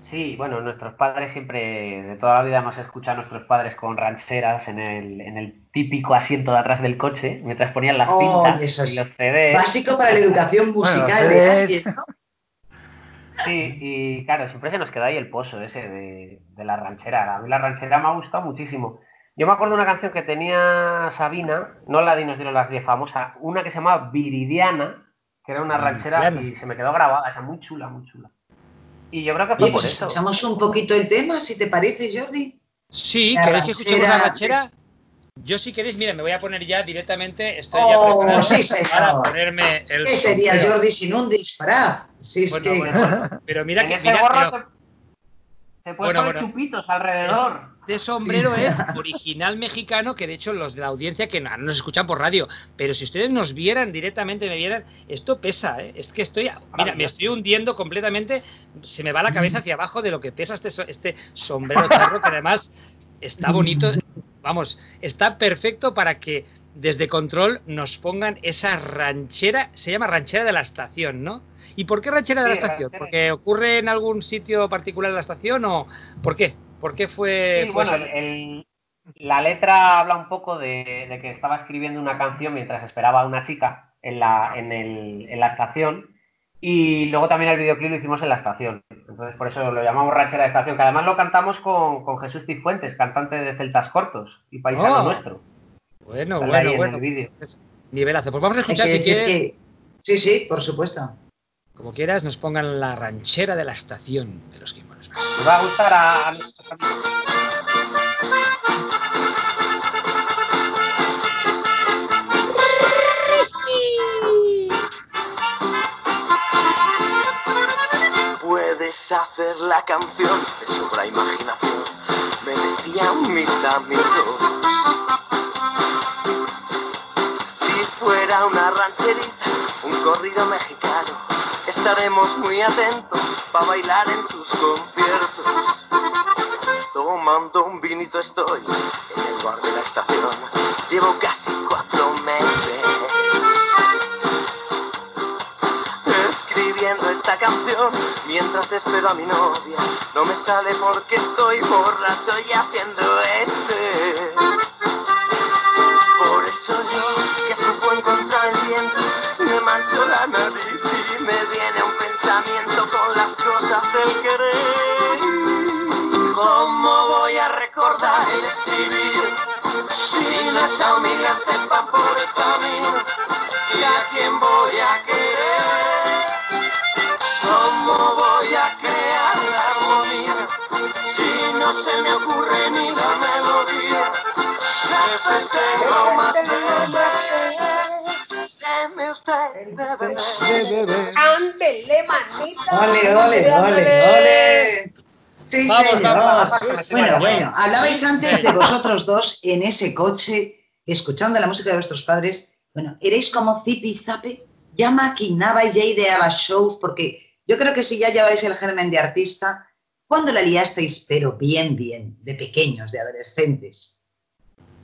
Sí, bueno, nuestros padres siempre, de toda la vida hemos escuchado a nuestros padres con rancheras en el, en el típico asiento de atrás del coche, mientras ponían las Oh, cintas y los CDs. Básico para la educación musical Bueno, de alguien, ¿no? Sí, y claro, siempre se nos queda ahí el pozo ese de, de la ranchera. A mí la ranchera me ha gustado muchísimo. Yo me acuerdo de una canción que tenía Sabina, no la de Nos dieron las 10 famosa, una que se llamaba Viridiana, que era una ranchera Viridiana. y se me quedó grabada, esa muy chula, muy chula. Y yo creo que fue Oye, por pues eso. escuchamos un poquito el tema, si te parece, Jordi. Sí, ¿queréis que escuchemos la ranchera. Yo si queréis, mira, me voy a poner ya directamente, estoy ya Oh, preparado sí, para ponerme el ¿Qué sería sombrero. Jordi sin un disparate? Si es Bueno, que... bueno, pero mira que mira, pero te, puedes Bueno, poner bueno. chupitos alrededor. este sombrero *laughs* es original mexicano, que de hecho los de la audiencia que no no nos escuchan por radio, pero si ustedes nos vieran directamente, me vieran, esto pesa, ¿eh? es que estoy, mira, me estoy hundiendo completamente, se me va la cabeza hacia abajo de lo que pesa este, este sombrero charro, que además está bonito, vamos, está perfecto para que desde control nos pongan esa ranchera, se llama ranchera de la estación, ¿no? ¿Y por qué ranchera de la estación? ranchera. ¿Porque ocurre en algún sitio particular de la estación o por qué? ¿Por qué fue, Sí, fue bueno, el- la letra habla un poco de, de que estaba escribiendo una canción mientras esperaba a una chica en la, en, el- en la estación. Y luego también el videoclip lo hicimos en la estación. Entonces, por eso lo llamamos Ranchera de Estación, que además lo cantamos con, con Jesús Cifuentes, cantante de Celtas Cortos y paisano Oh, nuestro. Bueno, bueno, bueno. Nivelazo. Pues vamos a escuchar, que si quieres, que- Sí, sí, por supuesto. como quieras, nos pongan la ranchera de la estación de los Quimones. Nos va a gustar a, hacer la canción de sobra imaginación, me decían mis amigos. Si fuera una rancherita, un corrido mexicano, estaremos muy atentos para bailar en tus conciertos. Tomando un vinito estoy en el bar de la estación, llevo casi cuatro canción mientras espero a mi novia. No me sale porque estoy borracho y haciendo ese. Por eso yo, que escupo en contra del viento, me mancho la nariz y me viene un pensamiento con las cosas del querer. ¿Cómo voy a recordar el escribir si no he echado migas de pan por el camino? ¿Y a quién voy a querer? ¿Cómo voy a crear la armonía si no se me ocurre ni la melodía? Jefe, tengo más. Deme usted de beber. Ándele, Ole, ole, ole, ole. Sí, Vamos, señor. vamos, vamos. Bueno, bueno, hablabais antes de vosotros dos en ese coche, escuchando la música de vuestros padres. Bueno, erais como Zipi Zape, ya maquinabais, ya ideabais shows, porque yo creo que si ya lleváis el germen de artista, ¿cuándo la liasteis? Pero bien, bien, de pequeños, de adolescentes.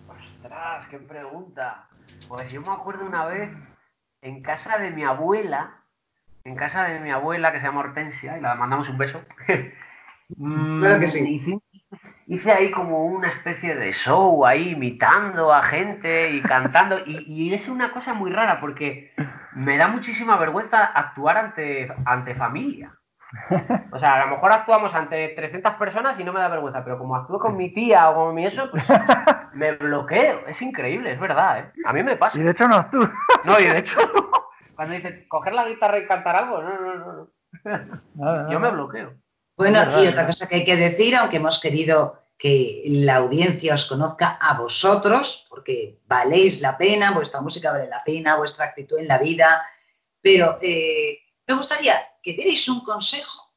Ostras, qué pregunta. Pues yo me acuerdo una vez en casa de mi abuela, en casa de mi abuela, que se llama Hortensia, y la mandamos un beso. Mm, *laughs* Claro que sí. Hice, ahí como una especie de show ahí imitando a gente y cantando. Y, y es una cosa muy rara porque me da muchísima vergüenza actuar ante, ante familia. O sea, a lo mejor actuamos ante 300 personas y no me da vergüenza, pero como actúo con mi tía o con mi eso, pues me bloqueo. Es increíble, es verdad, ¿eh? A mí me pasa. Y de hecho no tú. No, y de hecho, cuando dice coger la guitarra y cantar algo, no, no, no. no. Yo me bloqueo. Bueno, y otra cosa que hay que decir, aunque hemos querido que la audiencia os conozca a vosotros, porque valéis la pena, vuestra música vale la pena, vuestra actitud en la vida, pero eh, me gustaría que dierais un consejo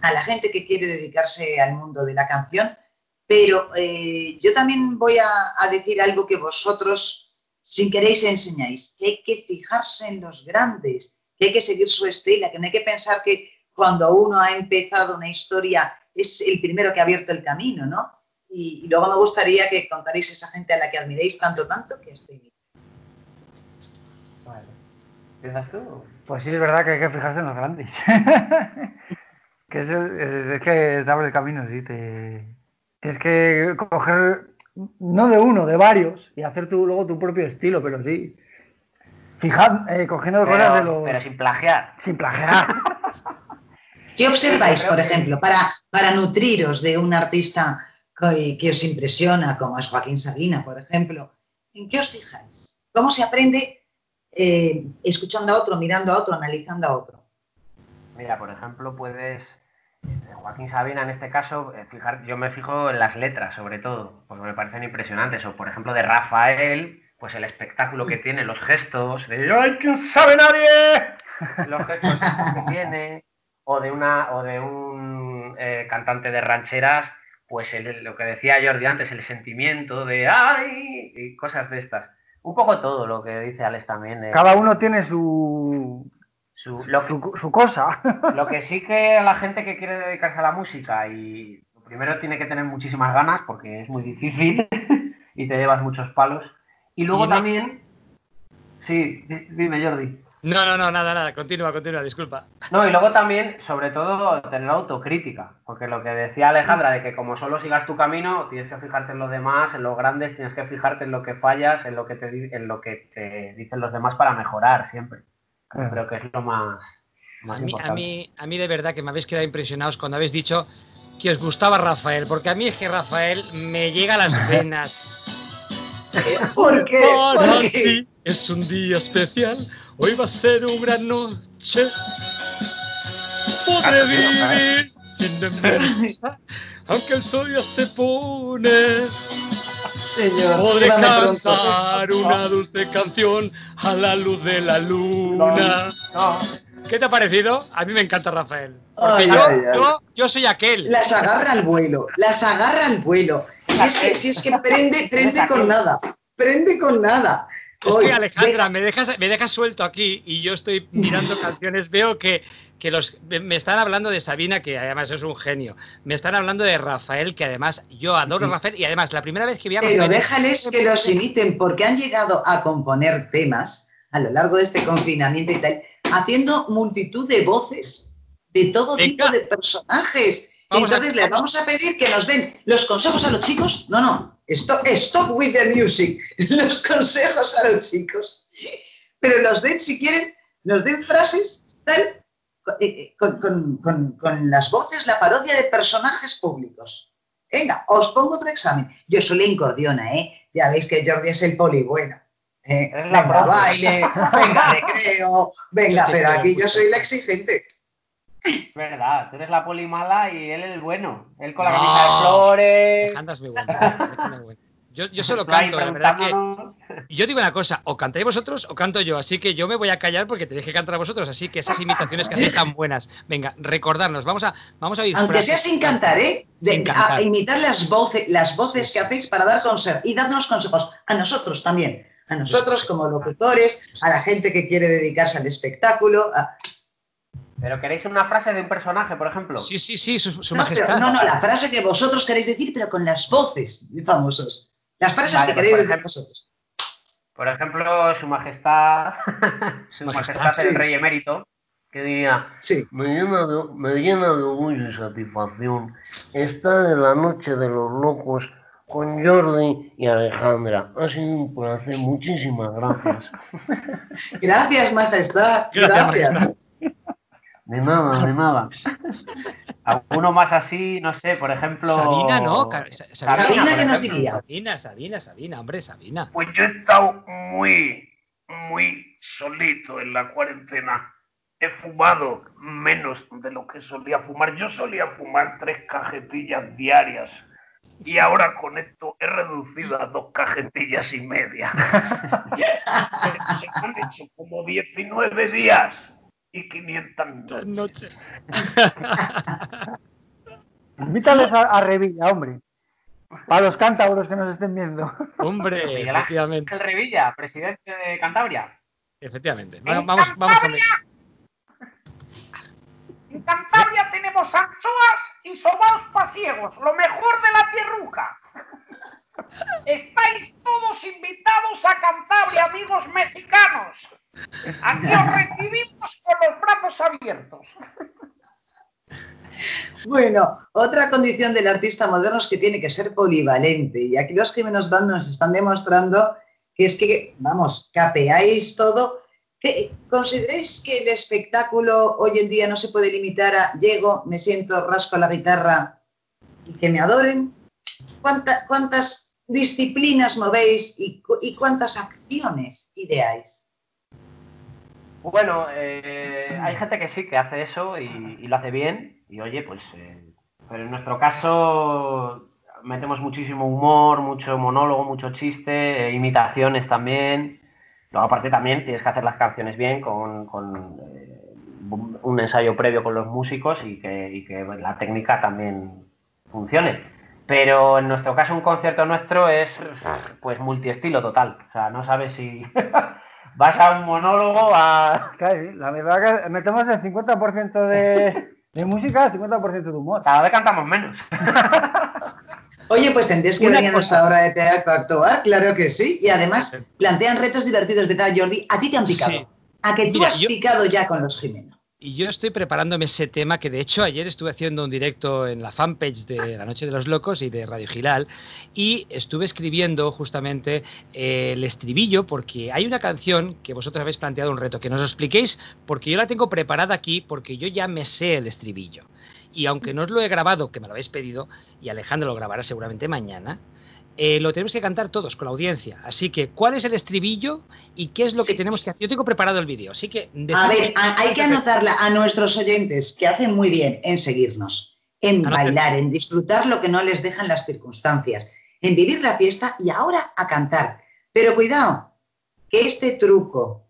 a la gente que quiere dedicarse al mundo de la canción, pero eh, yo también voy a, decir algo que vosotros, sin queréis, enseñáis, que hay que fijarse en los grandes, que hay que seguir su estela, que no hay que pensar que cuando uno ha empezado una historia es el primero que ha abierto el camino, ¿no? Y, y luego me gustaría que contaréis esa gente a la que admiréis tanto, tanto, que imitáis. Vale. ¿Empiezas tú? Pues sí, es verdad que hay que fijarse en los grandes. *laughs* que es, el- es- que te abre el camino, sí. Te... Es que coger, no de uno, de varios, y hacer tu, luego tu propio estilo, pero sí. Fijad, eh, cogiendo cosas de Pero, los. pero sin plagiar. Sin plagiar. *laughs* ¿Qué observáis, por ejemplo, para, para nutriros de un artista que, que os impresiona, como es Joaquín Sabina, por ejemplo? ¿En qué os fijáis? ¿Cómo se aprende eh, escuchando a otro, mirando a otro, analizando a otro? Mira, por ejemplo, puedes. eh, Joaquín Sabina, en este caso, eh, fijar, yo me fijo en las letras, sobre todo, porque me parecen impresionantes. O, por ejemplo, de Rafael, pues el espectáculo que tiene, los gestos, de ¡Ay, quién sabe nadie! *laughs* Los gestos que tiene, o de, una, o de un eh, cantante de rancheras, pues el- lo que decía Jordi antes, el sentimiento de ¡ay! y cosas de estas. Un poco todo lo que dice Alex también. eh, Cada uno tiene su, su, lo que- su, su cosa. *laughs* lo que sí que a la gente que quiere dedicarse a la música y lo primero tiene que tener muchísimas ganas porque es muy difícil *laughs* y te llevas muchos palos. Y luego Tiene- también... Sí, di- dime Jordi. No, no, no, nada, nada. Continúa, continúa, disculpa. No, y luego también, sobre todo, tener autocrítica, porque lo que decía Alejandra, de que como solo sigas tu camino, tienes que fijarte en los demás, en los grandes, tienes que fijarte en lo que fallas, en lo que te, en lo que te dicen los demás para mejorar siempre. Claro. Creo que es lo más, A más mí, a, importante. mí, a mí de verdad que me habéis quedado impresionados cuando habéis dicho que os gustaba Rafael, porque a mí es que Rafael me llega a las *laughs* venas. ¿Por qué? Para ¿Por qué? ti es un día especial, hoy va a ser una gran noche. Podré vivir sin demora, *laughs* aunque el sol ya se pone. Señor, Podré cantar una dulce canción a la luz de la luna. No, ¿Qué te ha parecido? A mí me encanta Rafael. Porque Ay, yo, ay, ay. yo, yo soy aquel. Las agarra al vuelo, las agarra al vuelo. Si es que, si es que prende, *laughs* prende con nada, prende con nada. Es que Alejandra, me dejas, me dejas suelto aquí y yo estoy mirando *laughs* canciones. Veo que, que los, me- están hablando de Sabina, que además es un genio. Me están hablando de Rafael, que además yo adoro Sí. a Rafael. Y además, la primera vez que vi a Pero déjales que los imiten, porque han llegado a componer temas a lo largo de este confinamiento y tal, haciendo multitud de voces de todo Venga. tipo de personajes. Vamos a- Entonces les vamos a pedir que nos den los consejos a los chicos. No, no, stop, stop with the music. *laughs* Los consejos a los chicos. Pero los den, si quieren, nos den frases tal, eh, eh, con, con- con- con las voces, la parodia de personajes públicos. Venga, os pongo otro examen. Yo soy la incordiona, ¿eh? Ya veis que Jordi es el poli bueno. ¿eh? Venga, baile, venga, recreo, *laughs* venga, pero aquí yo soy la exigente. Es verdad, tú eres la poli mala y él el bueno. Él con la No. camisa de flores. Alejandra es muy muy buena. Yo, yo solo canto, la verdad que. Yo digo una cosa, o cantáis vosotros o canto yo, así que yo me voy a callar porque tenéis que cantar a vosotros, así que esas imitaciones que hacéis tan buenas. Venga, recordarnos, vamos a, vamos a oír Aunque sea frases. sin cantar, ¿eh? De- Sin cantar. A imitar las voces, las voces que hacéis para dar consejos. Y dadnos consejos a nosotros también. A nosotros como locutores, a la gente que quiere dedicarse al espectáculo. a- Pero queréis una frase de un personaje, por ejemplo. Sí, sí, sí, su, su No, majestad. pero- no, no, la frase que vosotros queréis decir, pero con las voces de famosos. Las frases Vale, que pues, queréis por decir ejemplo, vosotros. Por ejemplo, Su Majestad, *laughs* Su Majestad, Majestad el. Rey Emérito, que diría, Sí. Me llena, de, me llena de orgullo y satisfacción estar en la noche de los locos con Jordi y Alejandra. Ha sido un placer, muchísimas gracias. *laughs* Gracias, majestad. Gracias, Gracias. De nada, de nada. alguno más así, no sé, por ejemplo... Sabina, ¿no? Sabina, por ¿qué nos diría? Sabina, Sabina, Sabina, hombre, Sabina. Pues yo he estado muy, muy solito en la cuarentena. He fumado menos de lo que solía fumar. Yo solía fumar tres cajetillas diarias. Y ahora con esto he reducido a dos cajetillas y media. se, *laughs* *laughs* se han hecho como 19 días y 500 noches. *laughs* Invítales a, a Revilla, hombre. Para los cántabros que nos estén viendo. Hombre, efectivamente. Revilla, presidente de Cantabria. Efectivamente. Vamos, vamos, vamos con En Cantabria tenemos anchoas y sobaos pasiegos, lo mejor de la tierruca. Estáis todos invitados a Cantabria, amigos mexicanos. Aquí os recibimos con los brazos abiertos. Bueno, otra condición del artista moderno es que tiene que ser polivalente. Y aquí los Jimenos Band nos están demostrando que es que, vamos, capeáis todo. ¿Qué- ¿Consideráis que el espectáculo hoy en día no se puede limitar a llego, me siento, rasco la guitarra y que me adoren? ¿Cuánta- ¿Cuántas disciplinas movéis y, y cuántas acciones ideáis? Bueno, eh, hay gente que sí que hace eso y, lo hace bien. Y oye, pues, eh, pero en nuestro caso metemos muchísimo humor, mucho monólogo, mucho chiste, eh, imitaciones también. Luego aparte también tienes que hacer las canciones bien con, eh, un ensayo previo con los músicos y que la técnica también funcione. Pero en nuestro caso un concierto nuestro es pues multiestilo total. O sea, no sabes si *laughs* vas a un monólogo a... Claro, la verdad que metemos el 50% de, de música, el 50% de humor. Cada vez cantamos menos. *laughs* Oye, pues tendréis que Una venir a cosa. nuestra obra de teatro a actuar, claro que sí. Y además plantean retos divertidos, ¿verdad, Jordi? A ti te han picado. Sí. A que tú Mira, has yo- picado ya con los Jimeno. Y yo estoy preparándome ese tema que de hecho ayer estuve haciendo un directo en la fanpage de La Noche de los Locos y de Radio Gilal y estuve escribiendo justamente eh, el estribillo porque hay una canción que vosotros habéis planteado un reto, que nos expliquéis porque yo la tengo preparada aquí porque yo ya me sé el estribillo. Y aunque no os lo he grabado, que me lo habéis pedido, y Alejandro lo grabará seguramente mañana, eh, lo tenemos que cantar todos con la audiencia. Así que, ¿cuál es el estribillo y qué es lo que Sí. tenemos que hacer? Yo tengo preparado el vídeo, así que... A ver, a- hay que anotarla a nuestros oyentes, que hacen muy bien en seguirnos, en Anoten. bailar, en disfrutar lo que no les dejan las circunstancias, en vivir la fiesta y ahora a cantar. Pero cuidado, que este truco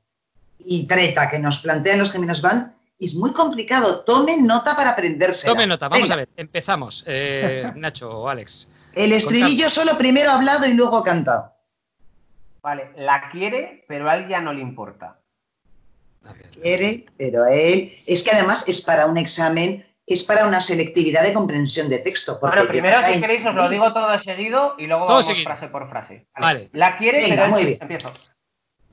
y treta que nos plantean los Geminos Band es muy complicado. Tomen nota para aprendérsela. Tome nota, vamos Venga, a ver, empezamos. Eh, *laughs* Nacho o Alex. El estribillo solo primero hablado y luego cantado. Vale, la quiere, pero a él ya no le importa. A ver. quiere, pero a él. Es que además es para un examen, es para una selectividad de comprensión de texto. porque Bueno, primero, si queréis, os lo digo todo seguido y luego Todo vamos seguido. frase por frase. Vale. La quiere, Venga, pero él- muy bien. empiezo.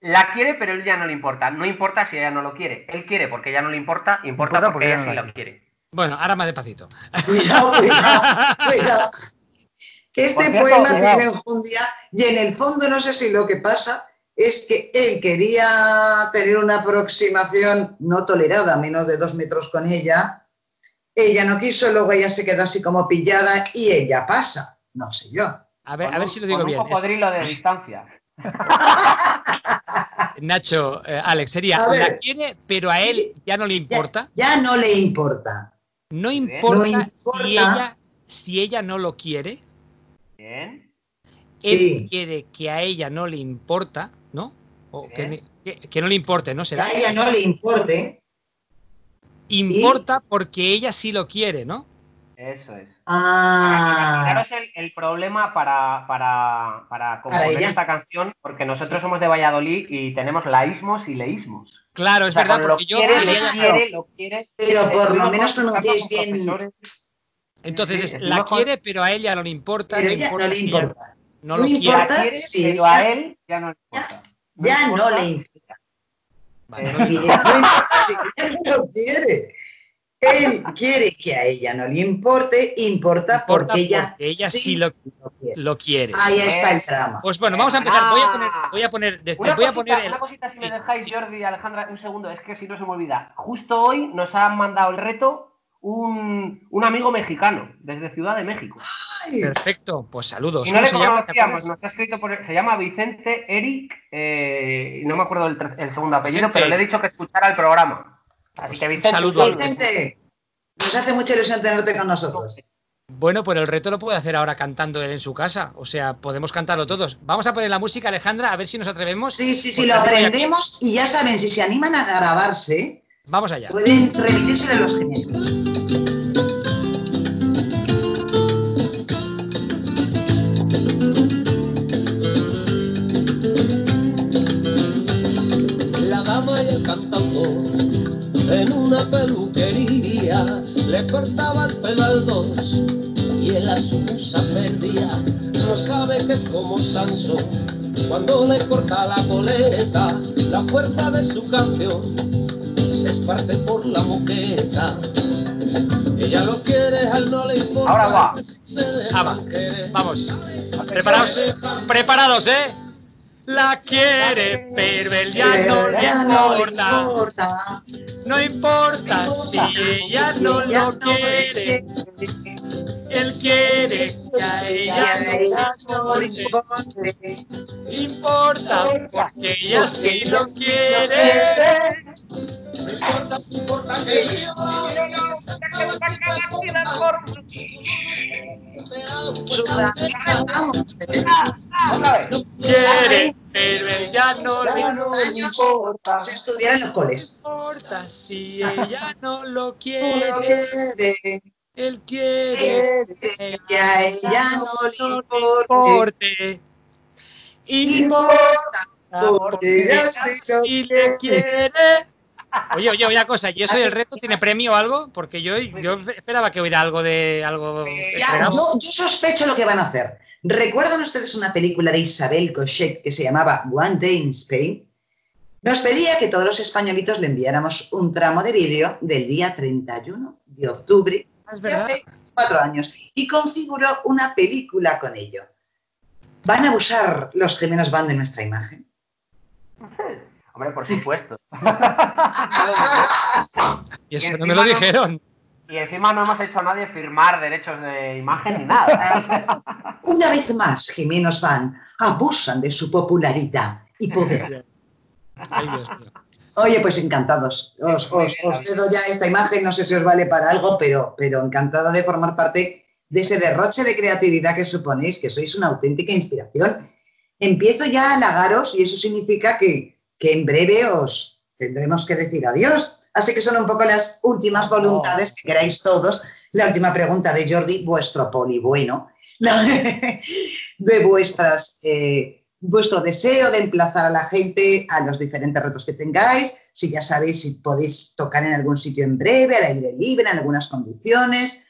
La quiere, pero él ya no le importa. No importa si ella no lo quiere. Él quiere porque ella no le importa, importa, Importa porque, porque ella sí lo quiere. Bueno, ahora más despacito. Cuidado, cuidado, *laughs* cuidado. Que este cierto, poema cuidado. tiene enjundia y en el fondo no sé si lo que pasa es que él quería tener una aproximación no tolerada, menos de dos metros con ella. Ella no quiso, luego ella se quedó así como pillada y ella pasa. No sé yo. A ver, Con a ver si lo digo con bien. Un cocodrilo de distancia. *laughs* *laughs* Nacho, eh, Alex, sería, ver. la quiere, pero a él ya no le importa. ya no le importa. No importa, No si, ella, si ella no lo quiere. Bien. Él Sí. quiere que a ella no le importa, ¿no? O que, que- que no le importe, ¿no? Que Será. a ella no le importe. Importa porque ella sí lo quiere, ¿no? Eso es. Ah, Imaginaros el, el problema para, para, para componer ella. esta canción, porque nosotros somos de Valladolid y tenemos laísmos y leísmos. Claro, O es sea, verdad, porque yo. quiere, le quiere, lo quiere. pero por lo menos pronunciáis bien. profesores. Entonces, Sí, es, la con- quiere, pero a ella no le importa. Pero no ella no importa le si ella importa. No No lo le importa. quiere, sí, pero ya. a él ya no le importa. ya no, importa. le importa. Vale, no- no importa si ella no lo quiere. Él quiere que a ella no le importe, importa importa porque ella, porque ella sí, lo, lo quiere. Ahí está el trama. Pues bueno, vamos a empezar. Voy a poner, Ah. voy a poner, Una, voy a cosita, poner el- una cosita, si me dejáis, Jordi y Alejandra, un segundo, es que si no se me olvida. Justo hoy nos han mandado el reto un, un amigo mexicano, desde Ciudad de México. Ay, Perfecto, pues saludos. Y no le ¿Cómo se llama? ¿Te conocíamos, nos ha escrito por. Se llama Vicente Eric, eh, no me acuerdo el, segundo apellido, Vicente. pero le he dicho que escuchara el programa. Así que Vicente. saludo. Vicente, nos hace mucha ilusión tenerte con nosotros. Bueno, pues el reto lo puede hacer ahora cantando él en su casa. O sea, podemos cantarlo todos. Vamos a poner la música, Alejandra, a ver si nos atrevemos. Sí, sí, sí, Pues lo aprendemos y ya saben, si se animan a grabarse, Vamos allá. pueden remitirse a los gemelos. El al y él a su musa perdía. No sabe que es como Sansón cuando le corta la boleta, la fuerza de su canción se esparce por la moqueta. Ella lo quiere, a él no le importa. Ahora va. Ah. Vamos. Preparados. Preparados, ¿eh? La quiere, pero él ya no le Ya no le importa. No importa si ella no lo quiere. Él quiere que a ella no no le importe. importa. Porque ella sí lo quiere. No importa, no importa que yo vez. Quiere, pero él ya no le años vamos a estudiar en los coles. importa si ella no lo *laughs* No quiere. quiere, Él quiere quiere que a ella no le no le importe. importe. Importa Importa porque sí le quiere. Oye, oye, una cosa, ¿y eso del reto tiene premio o algo? Porque yo, yo esperaba que hubiera algo de algo. Ya, yo sospecho lo que van a hacer. ¿Recuerdan ustedes una película de Isabel Cochet que se llamaba One Day in Spain? Nos pedía que todos los españolitos le enviáramos un tramo de vídeo del día 31 de octubre Es de hace cuatro años y configuró una película con ello. ¿Van a abusar los gemelos van de nuestra imagen? Hombre, por supuesto. *laughs* Y eso no me lo dijeron. Y encima no hemos hecho a nadie firmar derechos de imagen ni nada. *laughs* Una vez más, Jimenos Van abusan de su popularidad y poder. Oye, pues encantados. Os, os- cedo ya esta imagen, no sé si os vale para algo, pero, pero encantada de formar parte de ese derroche de creatividad que suponéis, que sois una auténtica inspiración. Empiezo ya a halagaros y eso significa que, que en breve os tendremos que decir adiós. Así que son un poco las últimas voluntades que queráis todos. La última pregunta de Jordi, vuestro poli bueno, *laughs* de vuestras, eh, vuestro deseo de emplazar a la gente a los diferentes retos que tengáis, si ya sabéis si podéis tocar en algún sitio en breve, al aire libre, en algunas condiciones.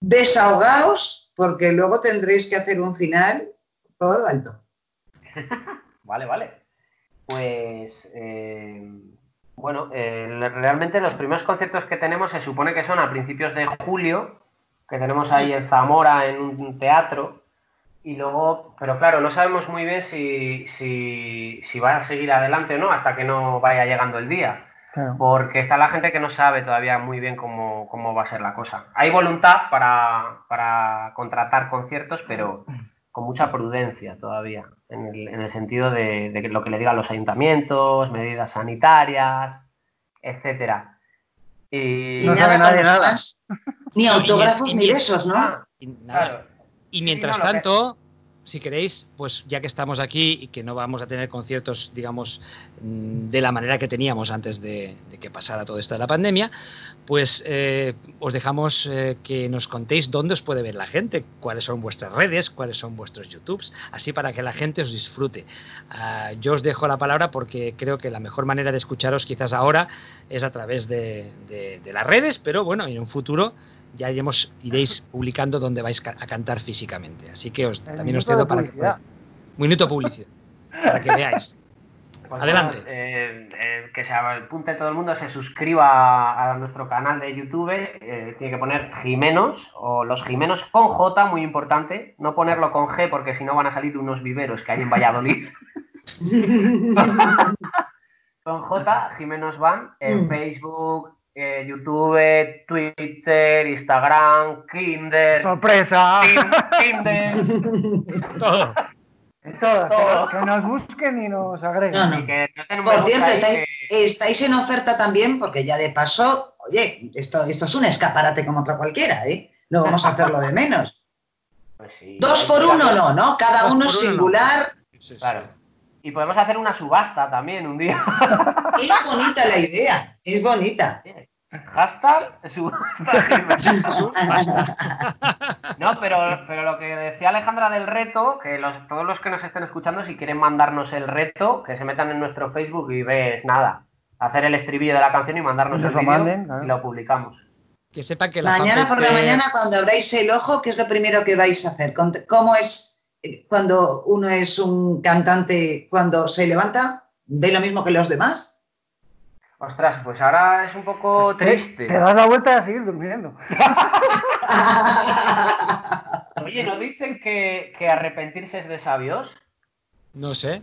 Desahogaos, porque luego tendréis que hacer un final por lo alto. *laughs* Vale, vale. Pues eh, bueno, eh, realmente los primeros conciertos que tenemos se supone que son a principios de julio, que tenemos ahí en Zamora en un teatro. Y luego, pero claro, no sabemos muy bien si, si, si va a seguir adelante o no hasta que no vaya llegando el día. Claro. Porque está la gente que no sabe todavía muy bien cómo, cómo va a ser la cosa. Hay voluntad para, para contratar conciertos, pero con mucha prudencia todavía, en el, en el sentido de, lo que le digan los ayuntamientos, medidas sanitarias, etcétera. Y No Y sabe nada nadie Ni autógrafos ni besos, ¿no? Ah, Y nada. claro. Y Sí, mientras no, lo que- tanto, si queréis, pues ya que estamos aquí y que no vamos a tener conciertos, digamos, mm, de la manera que teníamos antes de, de que pasara todo esto de la pandemia, pues eh, os dejamos eh, que nos contéis dónde os puede ver la gente, cuáles son vuestras redes, cuáles son vuestros YouTubes, así para que la gente os disfrute. Ah, yo os dejo la palabra porque creo que la mejor manera de escucharos quizás ahora es a través de, de- de las redes, pero bueno, en un futuro ya iremos, iréis *laughs* publicando dónde vais ca- a cantar físicamente. Así que os, también os cedo para que podáis- Minuto publicidad. Para que veáis. *laughs* Pues Adelante. bueno, eh, eh, que se apunte todo el mundo, se suscriba a nuestro canal de YouTube. eh, tiene que poner Jimenos o los Jimenos con J, muy importante. No ponerlo con G porque si no van a salir unos viveros que hay en Valladolid. *laughs* con J, Jimenos Van en Mm. Facebook, eh, YouTube, Twitter, Instagram, Kinder, ¡Sorpresa! Tinder. *laughs* Todo. En todas, Todo. que, que nos busquen y nos agreguen. No, no. Que Por cierto, estáis, que- estáis en oferta también, porque ya de paso, oye, esto, esto es un escaparate como otro cualquiera, ¿eh? No vamos a hacerlo de menos. pues sí, Dos hay por uno no, ¿no? Cada Dos uno no. singular. Sí, sí. Claro. Y podemos hacer una subasta también un día. Es bonita la idea, es bonita. Hashtag. *laughs* No, pero, pero lo que decía Alejandra del reto, que los- todos los que nos estén escuchando, si quieren mandarnos el reto, que se metan en nuestro Facebook y ves nada. Hacer el estribillo de la canción y mandarnos Nos el lo vídeo claro. y lo publicamos. Que sepan que la Mañana por la mañana, cuando abráis el ojo, ¿qué es lo primero que vais a hacer? ¿Cómo es eh, cuando uno es un cantante cuando se levanta? ¿Ve lo mismo que los demás? Ostras, pues ahora es un poco Te- triste. Te das la vuelta y a seguir durmiendo. *laughs* Oye, ¿no dicen que, que arrepentirse es de sabios? No sé.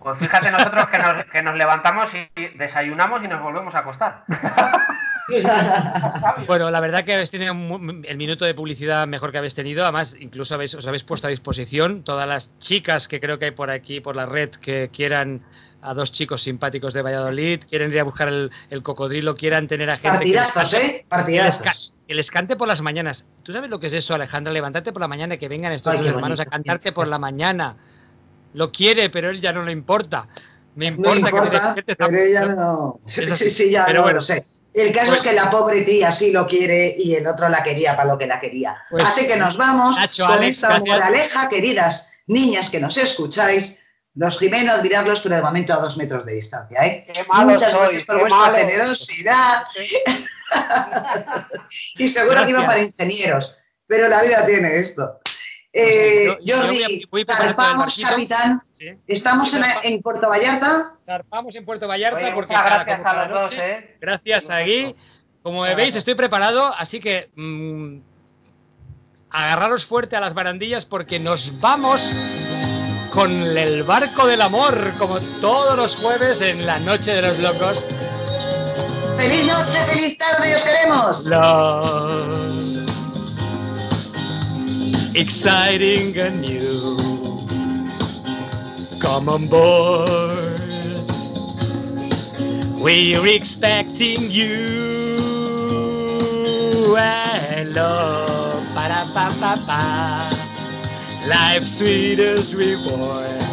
Pues fíjate nosotros que nos, que nos levantamos y desayunamos y nos volvemos a acostar. *laughs* *laughs* Bueno, la verdad que habéis tenido el minuto de publicidad mejor que habéis tenido. Además, incluso habéis, os habéis puesto a disposición todas las chicas que creo que hay por aquí, por la red, que quieran a dos chicos simpáticos de Valladolid, quieren ir a buscar el, el cocodrilo, quieran tener a gente que les Partidazos, cante- ¿eh? que les, Partidazos. que les cante por las mañanas. ¿Tú sabes lo que es eso, Alejandra? Levantarte por la mañana y que vengan estos Ay, dos hermanos a cantarte por sí. la mañana. Lo quiere, pero él ya no le importa. Me No importa, que te importa, despiertes pero ella no. Sí, sí, ya Pero no bueno. lo sé. El caso Pues- es que la pobre tía sí lo quiere y el otro la quería para lo que la quería. Pues, Así que nos vamos Nacho, con Alex, esta gracias. moraleja, queridas niñas que nos escucháis. Los Jimeno, admirarlos, pero de momento a dos metros de distancia. ¿eh? Qué malo Muchas soy, gracias por qué vuestra malo. generosidad. *laughs* y seguro que iba para ingenieros, pero la vida tiene esto. Eh, Pues yo- yo voy a- Jordi, voy barquito. capitán. Estamos en, Puerto Vallarta. Zarpamos en Puerto Vallarta Oye, porque cada- gracias como a los dos, ¿eh? Gracias a Gui. Como veis, estoy preparado, así que mm, agarraros fuerte a las barandillas porque nos vamos con el barco del amor, como todos los jueves en la Noche de los Locos. ¡Feliz noche, feliz tarde! ¡Os queremos! Love. Exciting and new. Come on board. We're expecting you. And love. Para pa pa pa. Life's sweetest reward.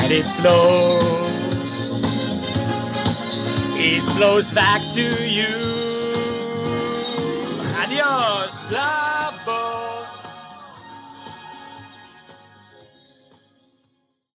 Let it flow. It flows back to you. Adiós. Love.